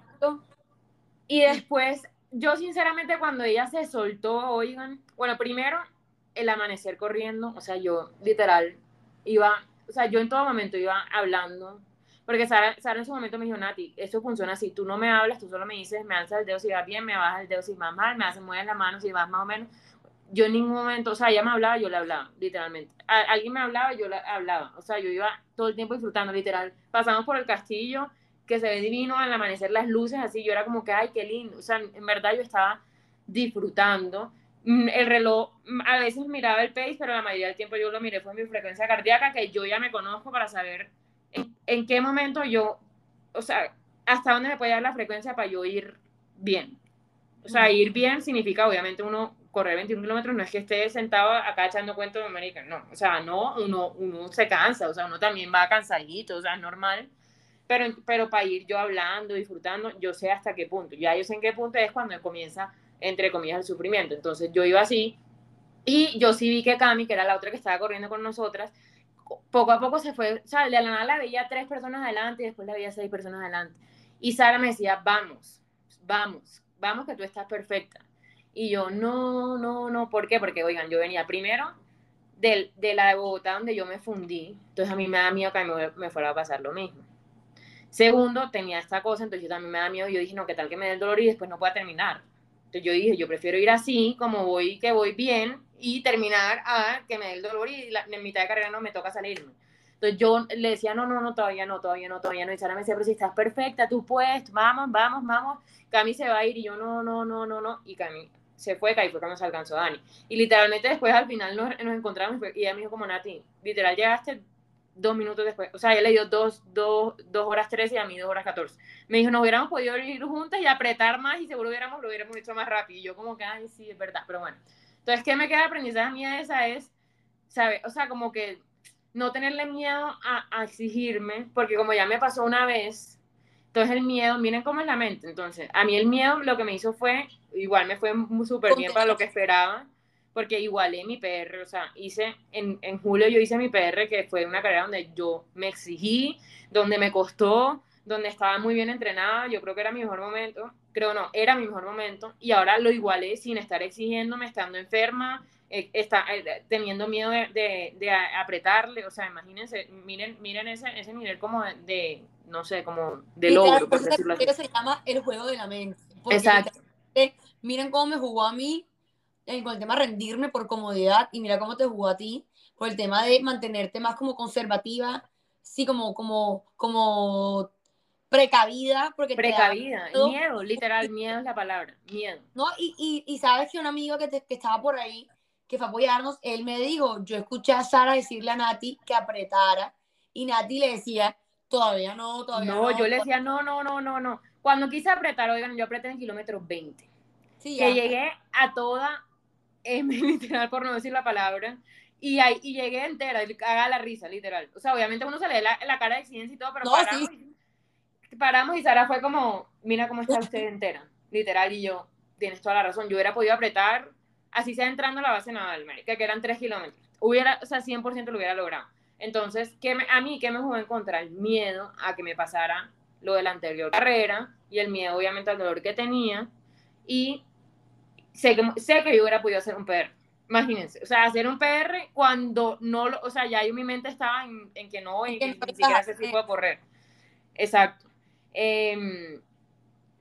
Y después, yo sinceramente cuando ella se soltó, oigan, bueno, primero el amanecer corriendo, o sea, yo literal iba, o sea, yo en todo momento iba hablando, porque Sara, Sara en su momento me dijo, Nati, eso funciona así, tú no me hablas, tú solo me dices, me alzas el dedo si vas bien, me bajas el dedo si vas mal, me haces mueves la mano si vas más o menos, yo en ningún momento, o sea, ella me hablaba, yo le hablaba, literalmente. alguien me hablaba, yo le hablaba. O sea, yo iba todo el tiempo disfrutando, literal. Pasamos por el castillo, que se ve divino al amanecer las luces, así. Yo era como que, ay, qué lindo. O sea, en verdad yo estaba disfrutando. Mm, el reloj, mm, a veces miraba el pace, pero la mayoría del tiempo yo lo miré fue mi frecuencia cardíaca, que yo ya me conozco para saber en, en qué momento yo, o sea, hasta dónde me puede dar la frecuencia para yo ir bien. O sea, ir bien significa obviamente uno correr 21 kilómetros no es que esté sentado acá echando cuentos de América, no, o sea, no, uno, uno se cansa, o sea, uno también va cansadito, o sea, es normal, pero, pero para ir yo hablando, disfrutando, yo sé hasta qué punto, ya yo sé en qué punto es cuando comienza, entre comillas, el sufrimiento, entonces yo iba así, y yo sí vi que Cami, que era la otra que estaba corriendo con nosotras, poco a poco se fue, o sea, de la nada la veía tres personas adelante y después la veía seis personas adelante, y Sara me decía, vamos, vamos, vamos que tú estás perfecta, y yo, no, no, no, ¿por qué? Porque, oigan, yo venía primero de, de la de Bogotá donde yo me fundí. Entonces a mí me da miedo que a mí me fuera a pasar lo mismo. Segundo, tenía esta cosa, entonces yo también me da miedo. Yo dije, no, ¿qué tal que me dé el dolor y después no pueda terminar? Entonces yo dije, yo prefiero ir así, como voy, que voy bien, y terminar a que me dé el dolor y en mitad de carrera no me toca salirme. Entonces yo le decía, no, no, no, todavía no, todavía no, todavía no. Y Sara me decía, pero si estás perfecta, tú puedes, vamos, vamos, vamos. Cami se va a ir y yo, no, no, no, no, no. Y Cami se fue, ahí fue cuando se alcanzó Dani. Y literalmente después al final nos, nos encontramos y ella me dijo como, Nati, literal llegaste dos minutos después. O sea, ella le dio dos, dos, dos horas trece y a mí dos horas catorce. Me dijo, nos hubiéramos podido ir juntas y apretar más y seguro hubiéramos, lo hubiéramos hecho más rápido. Y yo como que, ay, sí, es verdad, pero bueno. Entonces, ¿qué me queda de aprendizaje mía esa es, ¿sabes? O sea, como que no tenerle miedo a, a exigirme, porque como ya me pasó una vez, entonces el miedo, miren cómo es la mente. Entonces, a mí el miedo lo que me hizo fue, igual me fue súper bien para lo que esperaba porque igualé mi PR, o sea, hice, en, en, julio yo hice mi PR, que fue una carrera donde yo me exigí, donde me costó, donde estaba muy bien entrenada, yo creo que era mi mejor momento, creo no, era mi mejor momento, y ahora lo igualé sin estar exigiéndome, estando enferma, eh, está, eh, teniendo miedo de, de, de, apretarle, o sea, imagínense, miren, miren ese, ese nivel como de, no sé, como de logro, por decirlo así. se llama el juego de la mente. Exacto. Miren cómo me jugó a mí con el tema de rendirme por comodidad y mira cómo te jugó a ti, por el tema de mantenerte más como conservativa, sí, como, como, como precavida. Porque precavida, miedo, literal, miedo es la palabra, miedo. No, y, y, y sabes que un amigo que, que estaba por ahí, que fue a apoyarnos, él me dijo, yo escuché a Sara decirle a Nati que apretara y Nati le decía, todavía no, todavía no. No, yo le decía, no, no, no, no, no. Cuando quise apretar, oigan, yo apreté en kilómetros 20. Sí, que llegué a toda eh, literal, por no decir la palabra, y, ahí, y llegué entera, haga la risa, literal. O sea, obviamente uno se le la, la cara de exigencia y todo, pero paramos, y, paramos y Sara fue como, mira cómo está usted entera, literal, y yo, tienes toda la razón, yo hubiera podido apretar, así sea entrando a la base naval, que eran tres kilómetros, hubiera, o sea, 100% lo hubiera logrado. Entonces, ¿qué me, a mí, ¿qué me jugó en contra? El miedo a que me pasara lo de la anterior carrera y el miedo, obviamente, al dolor que tenía y sé que, sé que yo hubiera podido hacer un PR. Imagínense, o sea, hacer un PR cuando no lo, o sea, ya yo mi mente estaba en, en que no, en que ni siquiera sé si puedo correr. Exacto. Eh,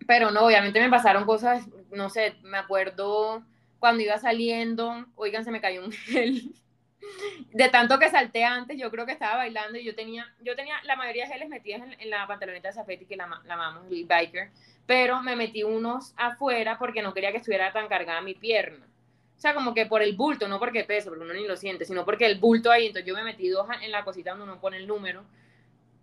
pero no, obviamente me pasaron cosas, no sé, me acuerdo cuando iba saliendo, oigan, se me cayó un gel. De tanto que salté antes, yo creo que estaba bailando y yo tenía, yo tenía la mayoría de geles metidas en, en la pantaloneta de Zafetti, que la, la amamos, el biker pero me metí unos afuera porque no quería que estuviera tan cargada mi pierna. O sea, como que por el bulto, no porque peso, porque uno ni lo siente, sino porque el bulto ahí, entonces yo me metí dos en la cosita donde uno pone el número.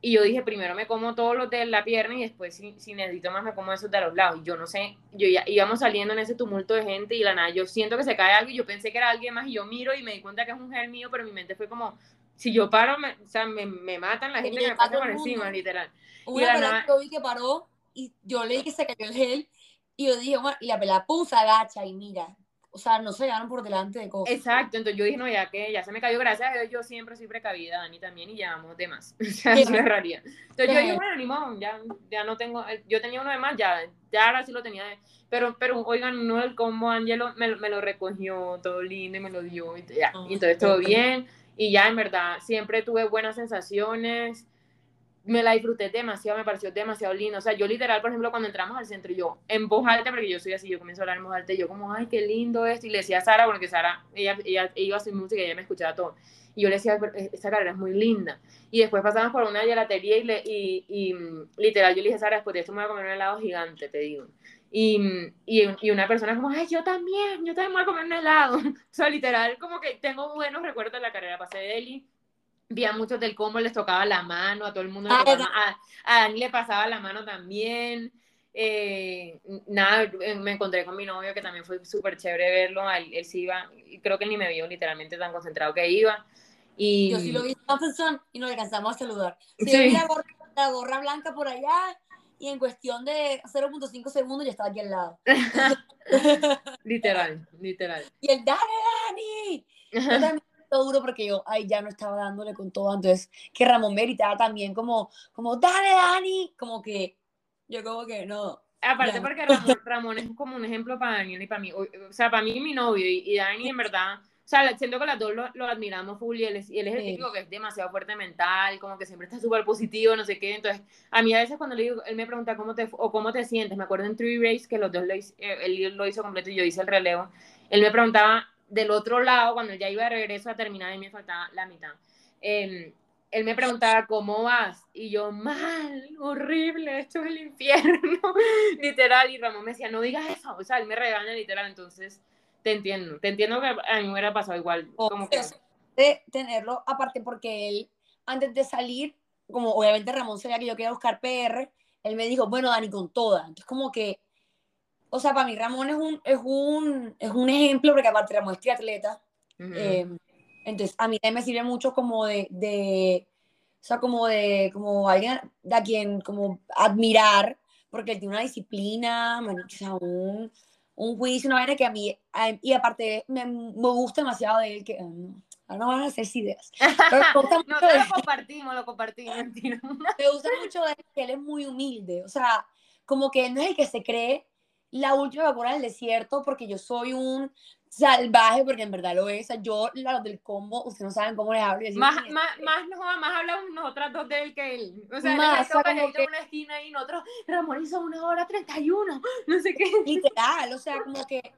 Y yo dije, primero me como todos los de la pierna y después, si, si necesito más, me como esos de los lados. Y yo no sé, yo ya íbamos saliendo en ese tumulto de gente y la nada, yo siento que se cae algo y yo pensé que era alguien más y yo miro y me di cuenta que es un gel mío, pero mi mente fue como, si yo paro, me, o sea, me, me matan la gente que me pasa por encima, literal. Una y que vi que paró y yo le dije que se cayó el gel y yo dije, bueno, y la pelada puso agacha y mira, o sea, no se llevaron por delante de cosas. Exacto, entonces yo dije, no, ya que ya se me cayó, gracias a Dios, yo siempre soy precavida, Dani también, y llevamos de más. O sea, es una realidad. Entonces yo dije, bueno, ni modo, ya, ya no tengo, yo tenía uno de más, ya, ya ahora sí lo tenía. Pero, pero oigan, no, el combo Angelo me, me lo recogió todo lindo y me lo dio, y, ya, y entonces todo bien, y ya en verdad, siempre tuve buenas sensaciones me la disfruté demasiado, me pareció demasiado lindo. O sea, yo literal, por ejemplo, cuando entramos al centro, yo en voz alta, porque yo soy así, yo comienzo a hablar en voz alta, y yo como, ay, qué lindo esto. Y le decía a Sara, porque Sara, ella, ella, iba a hacer música y ella me escuchaba todo. Y yo le decía, esta carrera es muy linda. Y después pasamos por una gelatería y, le, y, y, literal, yo le dije, Sara, después de esto me voy a comer un helado gigante, te digo. Y, y, y, una persona como, ay, yo también, yo también voy a comer un helado. o sea, literal, como que tengo buenos recuerdos de la carrera. Pasé de Delhi vi a muchos del combo, les tocaba la mano, a todo el mundo le tocaba, a, a, Dani le pasaba la mano también. Eh, nada, eh, me encontré con mi novio que también fue súper chévere verlo, él, él, sí iba, creo que él ni me vio literalmente tan concentrado que iba. Y... Yo sí lo vi en y nos alcanzamos a saludar. Sí, sí. la, gorra, la gorra blanca por allá y en cuestión de 0.5 segundos ya estaba aquí al lado. literal, literal. Y el dale, Dani. Yo también duro porque yo, ay, ya no estaba dándole con todo. Entonces, que Ramón meritaba también como, como, dale, Dani. Como que, yo como que no. Aparte porque Ramón, es como un ejemplo para Daniel y para mí. O, sea, para mí mi novio y, Dani en verdad, o sea, siento que las dos lo, lo admiramos full y él es, y él es el típico que es demasiado fuerte mental, como que siempre está súper positivo, no sé qué. Entonces, a mí a veces cuando le digo, él me pregunta cómo te, o cómo te sientes, me acuerdo en Three Race que los dos lo hizo, eh, él lo hizo completo y yo hice el relevo. Él me preguntaba del otro lado, cuando él ya iba de regreso a terminar y me faltaba la mitad. Eh, él me preguntaba, ¿cómo vas? Y yo, mal, horrible, esto es el infierno, literal. Y Ramón me decía, no digas eso, o sea, él me regaña literal, entonces te entiendo, te entiendo que a mí me hubiera pasado igual. Como que... De tenerlo, aparte porque él, antes de salir, como obviamente Ramón sabía que yo quería buscar PR, él me dijo, bueno, Dani, con toda. Entonces, como que, o sea, para mí Ramón es un, es un, es un ejemplo, porque aparte Ramón es triatleta. Eh, entonces, a mí me sirve mucho como de, de, o sea, como de, como alguien a quien, como admirar, porque él tiene una disciplina, o sea, un, un juicio, una vaina que a mí, y aparte me, me, gusta demasiado de él, que um, no van a hacer ideas. Pero me gusta mucho no, lo compartimos, lo compartimos. me gusta mucho de él, que él es muy humilde, o sea, como que él no es el que se cree la última vacuna del desierto porque yo soy un salvaje, porque en verdad lo es. O sea, yo, los del combo, ustedes no saben cómo les hablo. Más, más, más, no, más hablamos nosotras dos de él que él. O sea, más, él como que... una esquina y nosotros, Ramón hizo una hora 31, no sé qué. Literal, o sea, como que,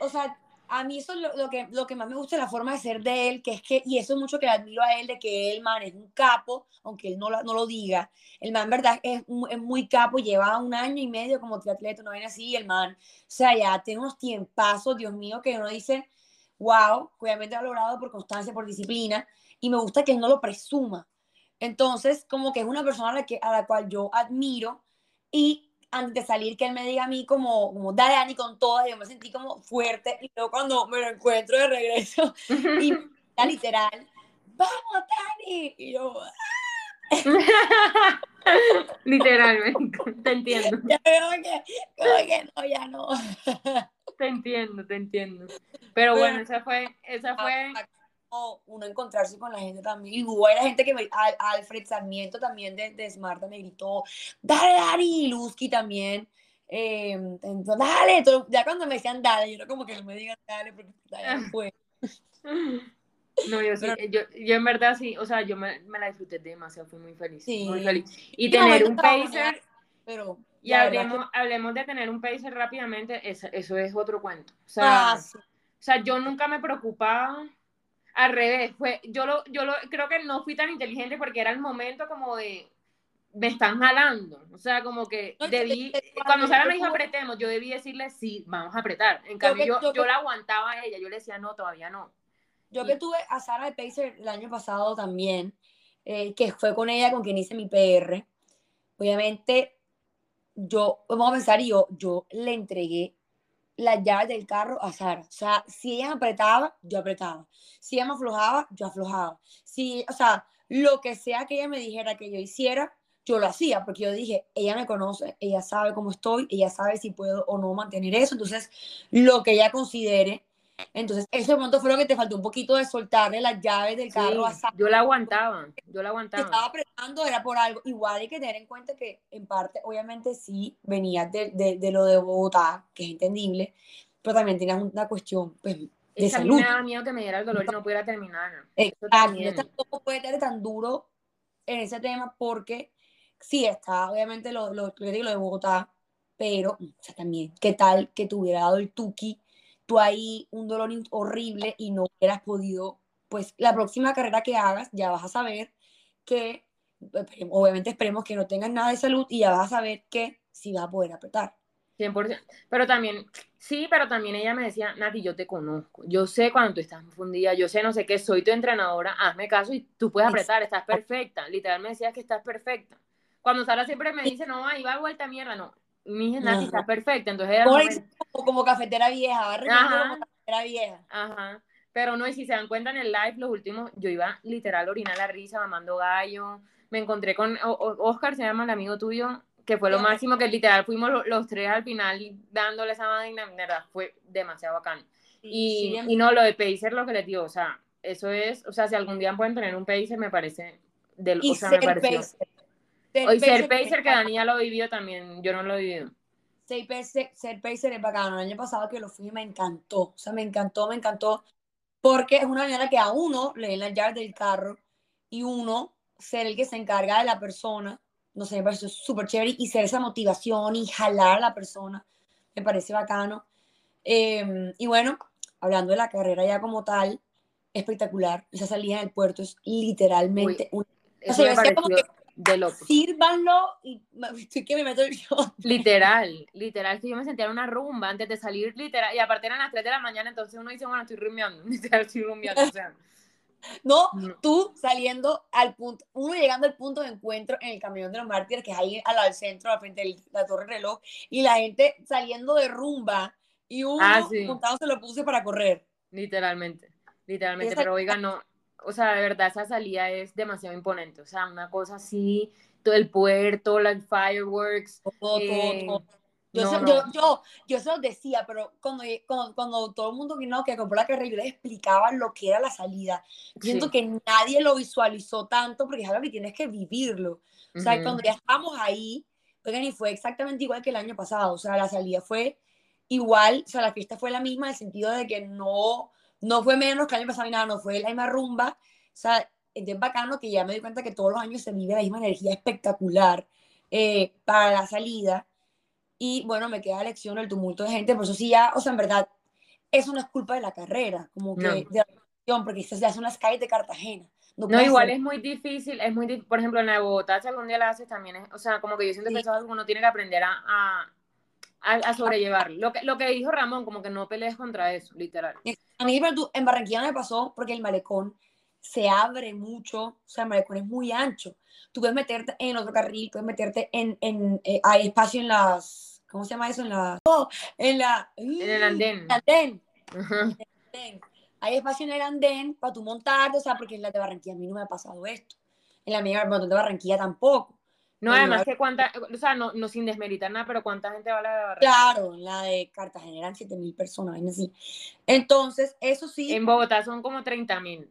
o sea, a mí eso es lo, lo, que, lo que más me gusta de la forma de ser de él, que es que, y eso es mucho que admiro a él, de que él, man, es un capo, aunque él no lo, no lo diga. El man, verdad, es, es muy capo, lleva un año y medio como triatleta, no viene así, el man, o sea, ya tiene unos tiempazos, Dios mío, que uno dice, wow, obviamente ha logrado por constancia, por disciplina, y me gusta que él no lo presuma. Entonces, como que es una persona a la, que, a la cual yo admiro y antes de salir que él me diga a mí como, como dale Dani con todas, yo me sentí como fuerte y luego cuando me lo encuentro de regreso y la literal, vamos Dani, y yo... Ah". Literalmente, te entiendo. Ya veo que, como que no, ya no. te entiendo, te entiendo. Pero bueno, esa fue, esa fue uno encontrarse con la gente también. Y hubo la gente que me, Alfred Sarmiento también de, de Smart me gritó, dale, Dari, Luzki también. Eh, entonces, dale, ya cuando me decían dale, yo no como que no me digan dale, porque ya fue. No, yo sí, yo, yo, en verdad sí, o sea, yo me, me, la disfruté demasiado, fui muy feliz, sí. muy feliz. Y tener un pacer, pero y hablemos, que... hablemos de tener un pacer rápidamente, eso, eso es otro cuento. O sea, ah, sí. o sea, yo nunca me preocupaba al revés, fue, yo lo, yo lo, creo que no fui tan inteligente porque era el momento como de, me están jalando, o sea, como que debí, cuando Sara me dijo apretemos, yo debí decirle sí, vamos a apretar, en cambio yo, yo, yo, la aguantaba a ella, yo le decía no, todavía no. Yo que tuve a Sara de Pacer el año pasado también, eh, que fue con ella con quien hice mi PR, obviamente yo, vamos a pensar, yo, yo le entregué las llaves del carro a Sara. O sea, si ella apretaba, yo apretaba. Si ella me aflojaba, yo aflojaba. Si, o sea, lo que sea que ella me dijera que yo hiciera, yo lo hacía, porque yo dije, ella me conoce, ella sabe cómo estoy, ella sabe si puedo o no mantener eso. Entonces, lo que ella considere, entonces, ese momento fue lo que te faltó un poquito de soltarle las llaves del carro a Yo la aguantaba, yo la aguantaba. estaba apretando, era por algo. Igual hay que tener en cuenta que, en parte, obviamente sí, venía de, de, de lo de Bogotá, que es entendible, pero también tenías una cuestión, pues, de Esa salud. me daba miedo que me diera el dolor y no pudiera terminar. Exacto, tampoco puede ser tan duro en ese tema porque sí está, obviamente, lo, lo, lo de Bogotá, pero, o sea, también, ¿qué tal que te hubiera dado el tuki tú ahí un dolor horrible y no hubieras podido, pues la próxima carrera que hagas ya vas a saber que, obviamente esperemos que no tengas nada de salud y ya vas a saber que sí vas a poder apretar. 100%. Pero también, sí, pero también ella me decía, Nati, yo te conozco, yo sé cuando tú estás confundida, yo sé no sé qué, soy tu entrenadora, hazme caso y tú puedes apretar, estás perfecta. Literal me decías que estás perfecta. Cuando Sara siempre me dice, no, ahí va vuelta mierda, no, mi Nati está perfecta, entonces como, como, cafetera vieja, va como cafetera vieja. Ajá. Pero no, y si se dan cuenta en el live, los últimos, yo iba literal a orinar la risa, mamando gallo. Me encontré con Oscar, se llama el amigo tuyo, que fue lo máximo, que literal fuimos los, tres al final dándole esa vaina, verdad, fue demasiado bacán. y, y, no, lo de Pacer, lo que les digo, o sea, eso es, o sea, si algún día pueden tener un Pacer, me parece, del, o sea, me pareció. Pacer. Ser ser pacer, que Dani ya lo vivió también, yo no lo he vivido. Ser pacer, ser pacer es bacano. El año pasado que lo fui me encantó. O sea, me encantó, me encantó. porque es una manera que a uno le den las llaves del carro y uno ser el que se encarga de la persona, no sé, me parece súper chévere y ser esa motivación y jalar a la persona, me parece bacano. Em, y bueno, hablando de la carrera ya como tal, espectacular. Esa salida del puerto es literalmente pareció de loco. Sírvanlo y estoy que me meto shot. Literal, literal, que yo me sentía en una rumba antes de salir, literal, y aparte eran las 3 de la mañana, entonces uno dice, bueno, estoy rumiando, literal, estoy rumiando, o sea... No, tú saliendo al punto, uno llegando al punto de encuentro en el camión de los mártires, que es ahí al, al centro, al frente de la torre reloj, y la gente saliendo de rumba, y uno ah, se lo puse para correr. Literalmente, literalmente, pero oiga, no, o sea, de verdad esa salida es demasiado imponente, o sea, una cosa así, todo el puerto, las fireworks. Todo, eh, todo, Yo, yo, yo, yo, se los decía, pero cuando, cuando, cuando todo el mundo vino que compró la carrera, yo les explicaba lo que era la salida. Siento que nadie lo visualizó tanto porque es algo que tienes que vivirlo. O sea, cuando ya estamos ahí, oigan, y fue exactamente igual que el año pasado. O sea, la salida fue igual, o sea, la fiesta fue la misma en el sentido de que no, no fue menos que el año pasado ni nada, no fue la misma rumba. O sea, es bacano que ya me di cuenta que todos los años se vive la misma energía espectacular eh, para la salida. Y bueno, me queda lección el tumulto de gente, por eso sí ya, o sea, en verdad, eso no es culpa de la carrera, como que de la porque ya son las calles de Cartagena. No, igual es muy difícil, es muy por ejemplo, en la Bogotá, si algún día la haces también, es, o sea, como que yo siento que eso uno tiene que aprender a a, sobrellevar. Lo que, lo que dijo Ramón, como que no pelees contra eso, literal. A mí en Barranquilla me pasó porque el malecón se abre mucho, o sea, el malecón es muy ancho. Tú puedes meterte en otro carril, puedes meterte en, en eh, hay espacio en las, ¿cómo se llama eso? En la, oh, en la, en el andén. andén. Hay espacio en el andén para tú montarte, o sea, porque en la de Barranquilla a mí no me ha pasado esto. En la mía de Barranquilla tampoco. No, además que cuánta, o sea, no, no, sin desmeritar nada, pero cuánta gente va a la de Barranquilla. Claro, la de Cartagena eran 7 mil personas, así. Entonces, eso sí. En Bogotá son como 30 mil.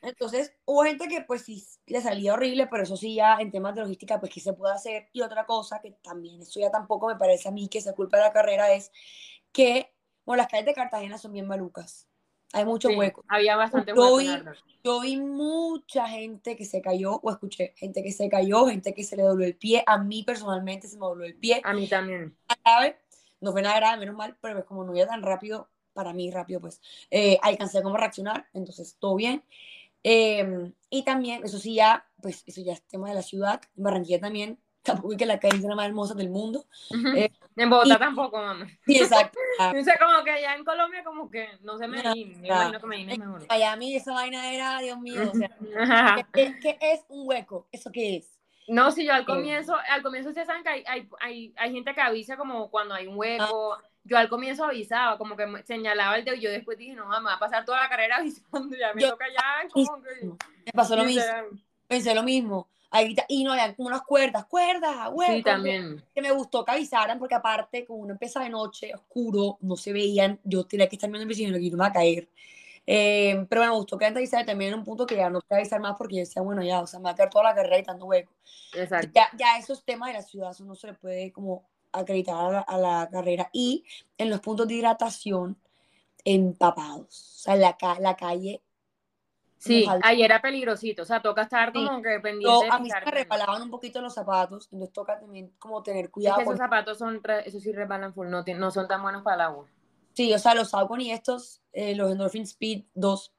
Entonces, hubo gente que pues sí le salía horrible, pero eso sí ya en temas de logística, pues qué se puede hacer. Y otra cosa que también, eso ya tampoco me parece a mí que se culpa de la carrera, es que, bueno, las calles de Cartagena son bien malucas. Hay mucho hueco. Había bastante hueco. Yo vi mucha gente que se cayó, o escuché gente que se cayó, gente que se le dobló el pie. A mí personalmente se me dobló el pie. A mí también. No fue nada grave, menos mal, pero es como no iba tan rápido, para mí rápido, pues eh, alcancé a cómo reaccionar, entonces todo bien. Em, y también, eso sí, ya, pues eso ya es tema de la ciudad. En Barranquilla también tampoco es que la calle sea la más hermosa del mundo. Eh, en Bogotá tampoco, mamá. Sí, exacto. o sea, como que allá en Colombia, como que, no Medellín, me imagino que Medellín es mejor. Miami, esa vaina era, Dios mío, o sea, ¿qué, ¿qué, es un hueco? ¿Eso qué es? No, si yo al comienzo, al comienzo ustedes saben que hay, hay, hay, hay, gente que avisa como cuando hay un hueco. Yo al comienzo avisaba, como que señalaba el dedo y yo después dije, no, me va a pasar toda la carrera avisando, ya me toca ya. Como que, me pasó lo mismo. Pensé lo mismo y no, había como unas cuerdas, cuerdas, huecos. Sí, también. Que me gustó que avisaran, porque aparte, como uno empieza de noche, oscuro, no se veían, yo tenía que estar viendo el vecino y no me va a caer. Eh, pero me gustó que antes avisara también en un punto que ya no te avisar más porque yo decía, bueno, ya, o sea, me va a caer toda la carrera y tanto hueco. Exacto. Ya, ya esos temas de la ciudad, eso no se le puede como acreditar a la, carrera. Y en los puntos de hidratación, empapados. O sea, la, la calle Sí, ayer era peligrosito, o sea, toca estar como que pendiente. a mí se me resbalaban un poquito los zapatos, entonces toca también como tener cuidado. Es que esos zapatos son, esos sí resbalan full, no, no son tan buenos para el agua. Sí, o sea, los Saucon y estos, eh, los Endorphin Speed 2,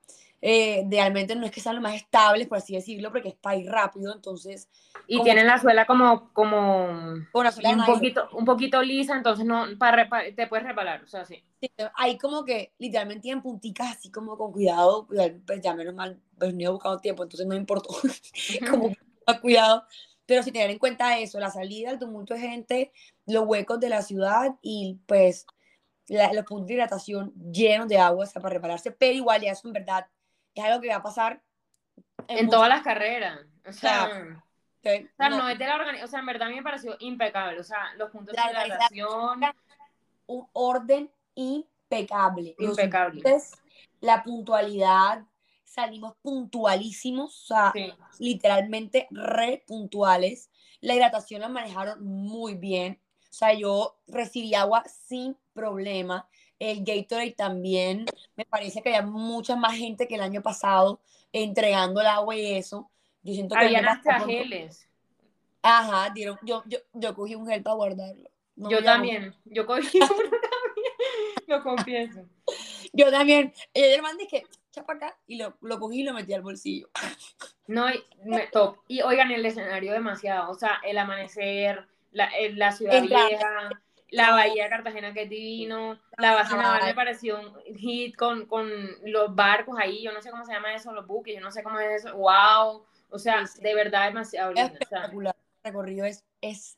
eh, realmente no es que sean los más estables, por así decirlo, porque es para ir rápido, entonces... Y tienen la suela como, como un, poquito, un poquito lisa, entonces no para, te puedes reparar, o sea, sí. sí. Hay como que literalmente en punticas, así como con cuidado, pues ya menos mal, pues no he buscado tiempo, entonces no me importó, como cuidado. Pero si tener en cuenta eso, la salida, el tumulto de gente, los huecos de la ciudad y pues los puntos de hidratación llenos de agua o sea, para repararse, pero igual ya eso en verdad es algo que va a pasar en, todas las carreras. O sea, no, es de la organización, o sea, en verdad a mí me pareció impecable, o sea, los puntos de hidratación. Un orden impecable. Impecable. la puntualidad, salimos puntualísimos, o sea, literalmente re puntuales. La hidratación la manejaron muy bien. O sea, yo recibí agua sin problema. El Gatorade también, me parece que había mucha más gente que el año pasado entregando el agua y eso. Yo siento que Habían hasta geles. Ajá, dieron, yo, yo, yo cogí un gel para guardarlo. yo también, yo cogí uno también, lo confieso. Yo también, el hermano dije, chapa acá, y lo, lo cogí y lo metí al bolsillo. No, y, me, top. Y oigan, el escenario demasiado, o sea, el amanecer, la, la ciudad vieja, la bahía de Cartagena que es divino, la base naval me pareció un hit con, con los barcos ahí, yo no sé cómo se llama eso, los buques, yo no sé cómo es eso, wow, o sea, de verdad demasiado lindo. Espectacular, el recorrido es, es,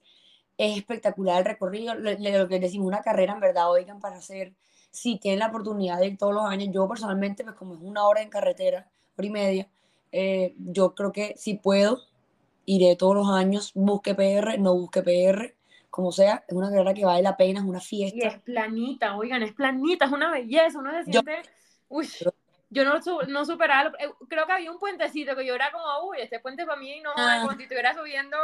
es espectacular el recorrido, lo, lo, que decimos, una carrera en verdad, oigan, para hacer, si tienen la oportunidad de ir todos los años, yo personalmente, pues como es una hora en carretera, hora y media, eh, yo creo que si puedo, iré todos los años, busque PR, no busque PR, como sea, es una carrera que vale la pena, es una fiesta. Y es planita, oigan, es planita, es una belleza, uno se siente, yo, uy, yo no, no superaba, eh, creo que había un puentecito que yo era como, uy, este puente para mí, no, ah. como si estuviera subiendo,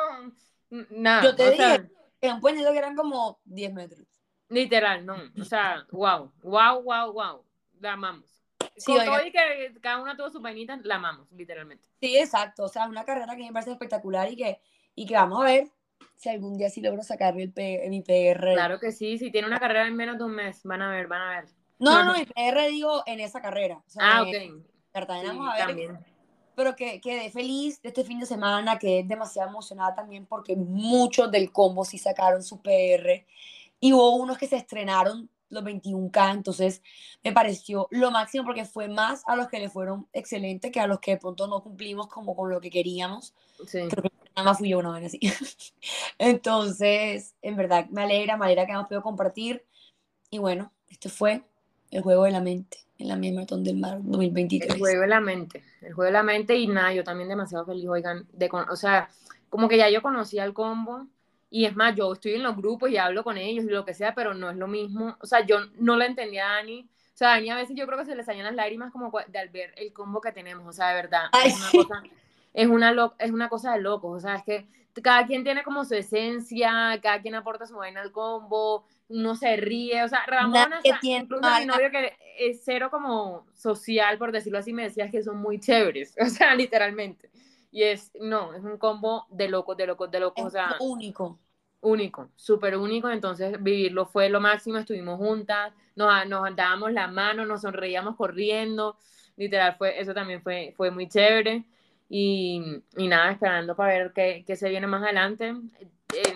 nada. Yo te dije, es un puentito que eran como 10 metros. Literal, no, o sea, wow, wow, wow, wow, la amamos. Sí, Con todo y que cada una tuvo su peinita, la amamos, literalmente. Sí, exacto, o sea, una carrera que me parece espectacular y que, y que vamos a ver si algún día sí logro sacarme el P, mi PR. Claro que sí, si tiene una carrera en menos de un mes, van a ver, van a ver. No, no, mi PR digo en esa carrera. ah, ok. Cartagena, vamos a ver. También. Pero que quedé feliz de este fin de semana, quedé demasiado emocionada también porque muchos del combo sí sacaron su PR y hubo unos que se estrenaron los 21K, entonces me pareció lo máximo porque fue más a los que le fueron excelentes que a los que de pronto no cumplimos como con lo que queríamos. Sí. Nada más fui yo una vez así. entonces, en verdad, me alegra, me alegra que hemos podido compartir. Y bueno, este fue el juego de la mente en la misma maratón del mar 2023. El juego de la mente, el juego de la mente y nada, yo también demasiado feliz, oigan, de, o sea, como que ya yo conocía el combo y es más, yo estoy en los grupos y hablo con ellos y lo que sea, pero no es lo mismo. O sea, yo no la entendía a Dani. O sea, a Dani a veces yo creo que se le salían las lágrimas como de al ver el combo que tenemos. O sea, de verdad. es, una cosa, es, una es una cosa de locos. O sea, es que cada quien tiene como su esencia, cada quien aporta su vaina al combo, uno se ríe. O sea, Ramona, o sea, incluso mi novio que es cero como social, por decirlo así, me decía que son muy chéveres. O sea, literalmente. Y es, no, es un combo de locos, de locos, de locos. o sea, único. Único, súper único. Entonces, vivirlo fue lo máximo. Estuvimos juntas, nos, nos dábamos la mano, nos sonreíamos corriendo. Literal, fue, eso también fue, fue muy chévere. Y, y nada, esperando para ver qué, qué se viene más adelante. Eh,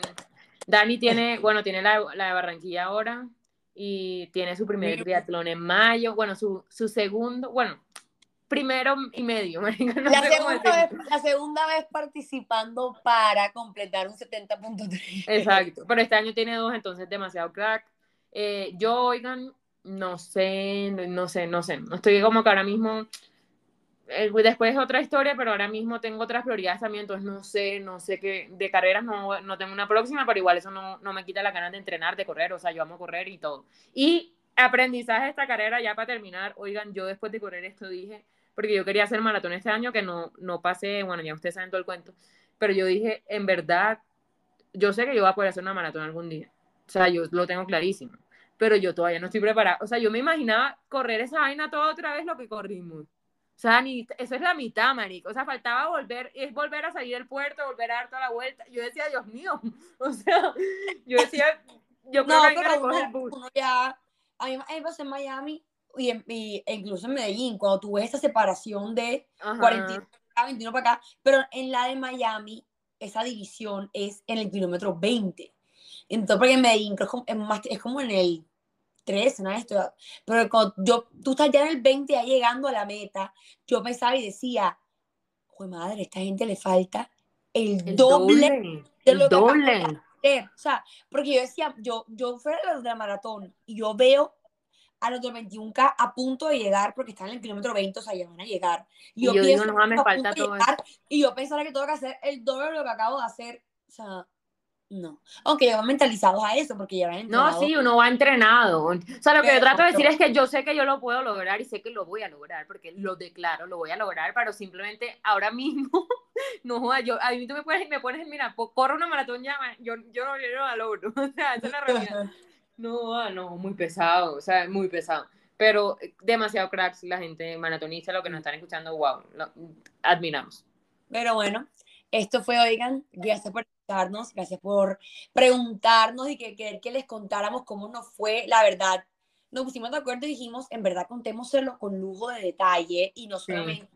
Dani tiene, bueno, tiene la, la de Barranquilla ahora y tiene su primer triatlón en mayo, bueno, su, su segundo, bueno, primero y medio. la, segunda vez, la, segunda vez, participando para completar un 70.3. Exacto, pero este año tiene dos, entonces demasiado crack. Eh, yo, oigan, no sé, no sé, no sé. Estoy como que ahora mismo, después es otra historia, pero ahora mismo tengo otras prioridades también, entonces no sé, no sé qué, de carreras no, no tengo una próxima, pero igual eso no, no me quita la ganas de entrenar, de correr, o sea, yo amo correr y todo. Y aprendizaje de esta carrera, ya para terminar, oigan, yo después de correr esto dije, porque yo quería hacer maratón este año, que no, no pasé, bueno, ya ustedes saben todo el cuento, pero yo dije, en verdad, yo sé que yo voy a poder hacer una maratón algún día, o sea, yo lo tengo clarísimo, pero yo todavía no estoy preparada, o sea, yo me imaginaba correr esa vaina toda otra vez lo que corrimos. O sea, ni, eso es la mitad, marico. O sea, faltaba volver, es volver a salir del puerto, volver a dar toda la vuelta. Yo decía, Dios mío. O sea, yo decía, yo creo que hay que el bus. ya, a mí me pasó en Miami y, e incluso en Medellín, cuando tuve esa separación de 40 21 para acá, pero en la de Miami, esa división es en el kilómetro 20. Entonces, porque en Medellín creo es, más, es como en el 13, ¿no? Esto, pero cuando yo, tú estás ya en el 20, ya llegando a la meta, yo pensaba y decía, joder, madre, a esta gente le falta el, doble, de lo doble. O sea, porque yo decía, yo, yo fui a la maratón y yo veo a los 21K a punto de llegar porque están en el kilómetro 20, o sea, ya van a llegar. Y, yo, pienso, no, me falta todo Y yo pensaba que tengo que hacer el doble de lo que acabo de hacer. O sea, no. Aunque llevan mentalizados a eso, porque llevan entrenado. No, sí, uno va entrenado. O sea, lo que yo trato de decir es que yo sé que yo lo puedo lograr y sé que lo voy a lograr, porque lo declaro, lo voy a lograr, pero simplemente ahora mismo, no yo, a mí tú me pones, me pones, mira, corro una maratón ya, yo, yo, no, yo no la logro. O sea, esa es la realidad. No, no, muy pesado, o sea, muy pesado. Pero eh, demasiado cracks la gente maratonista, lo que nos están escuchando, wow, lo, admiramos. Pero bueno, esto fue, oigan, gracias por escucharnos, gracias por preguntarnos y que querer que les contáramos cómo nos fue, la verdad. Nos pusimos de acuerdo y dijimos, en verdad, contémoselo con lujo de detalle y no solamente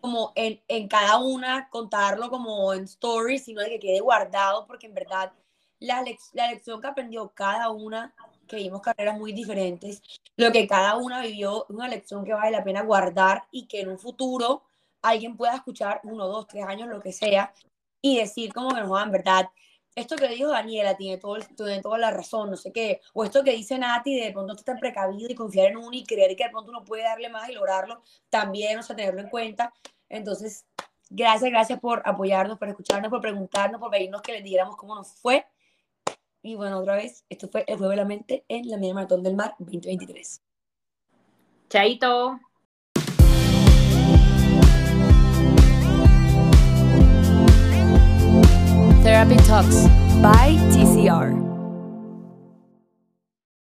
como en, en, cada una contarlo como en stories, sino de que quede guardado, porque en verdad la, la lección que aprendió cada una, que vimos carreras muy diferentes, lo que cada una vivió, una lección que vale la pena guardar y que en un futuro alguien pueda escuchar uno, dos, tres años, lo que sea, y decir como que no, verdad, esto que dijo Daniela tiene, todo, tiene toda la razón, no sé qué, o esto que dice Nati de, de pronto estar precavido y confiar en uno y creer que de pronto uno puede darle más y lograrlo, también, o sea, tenerlo en cuenta. Entonces, gracias, gracias por apoyarnos, por escucharnos, por preguntarnos, por pedirnos que les diéramos cómo nos fue. Y bueno, otra vez, esto fue el juego de la mente en la media maratón del mar 2023. Chaito. Therapy Talks by TCR.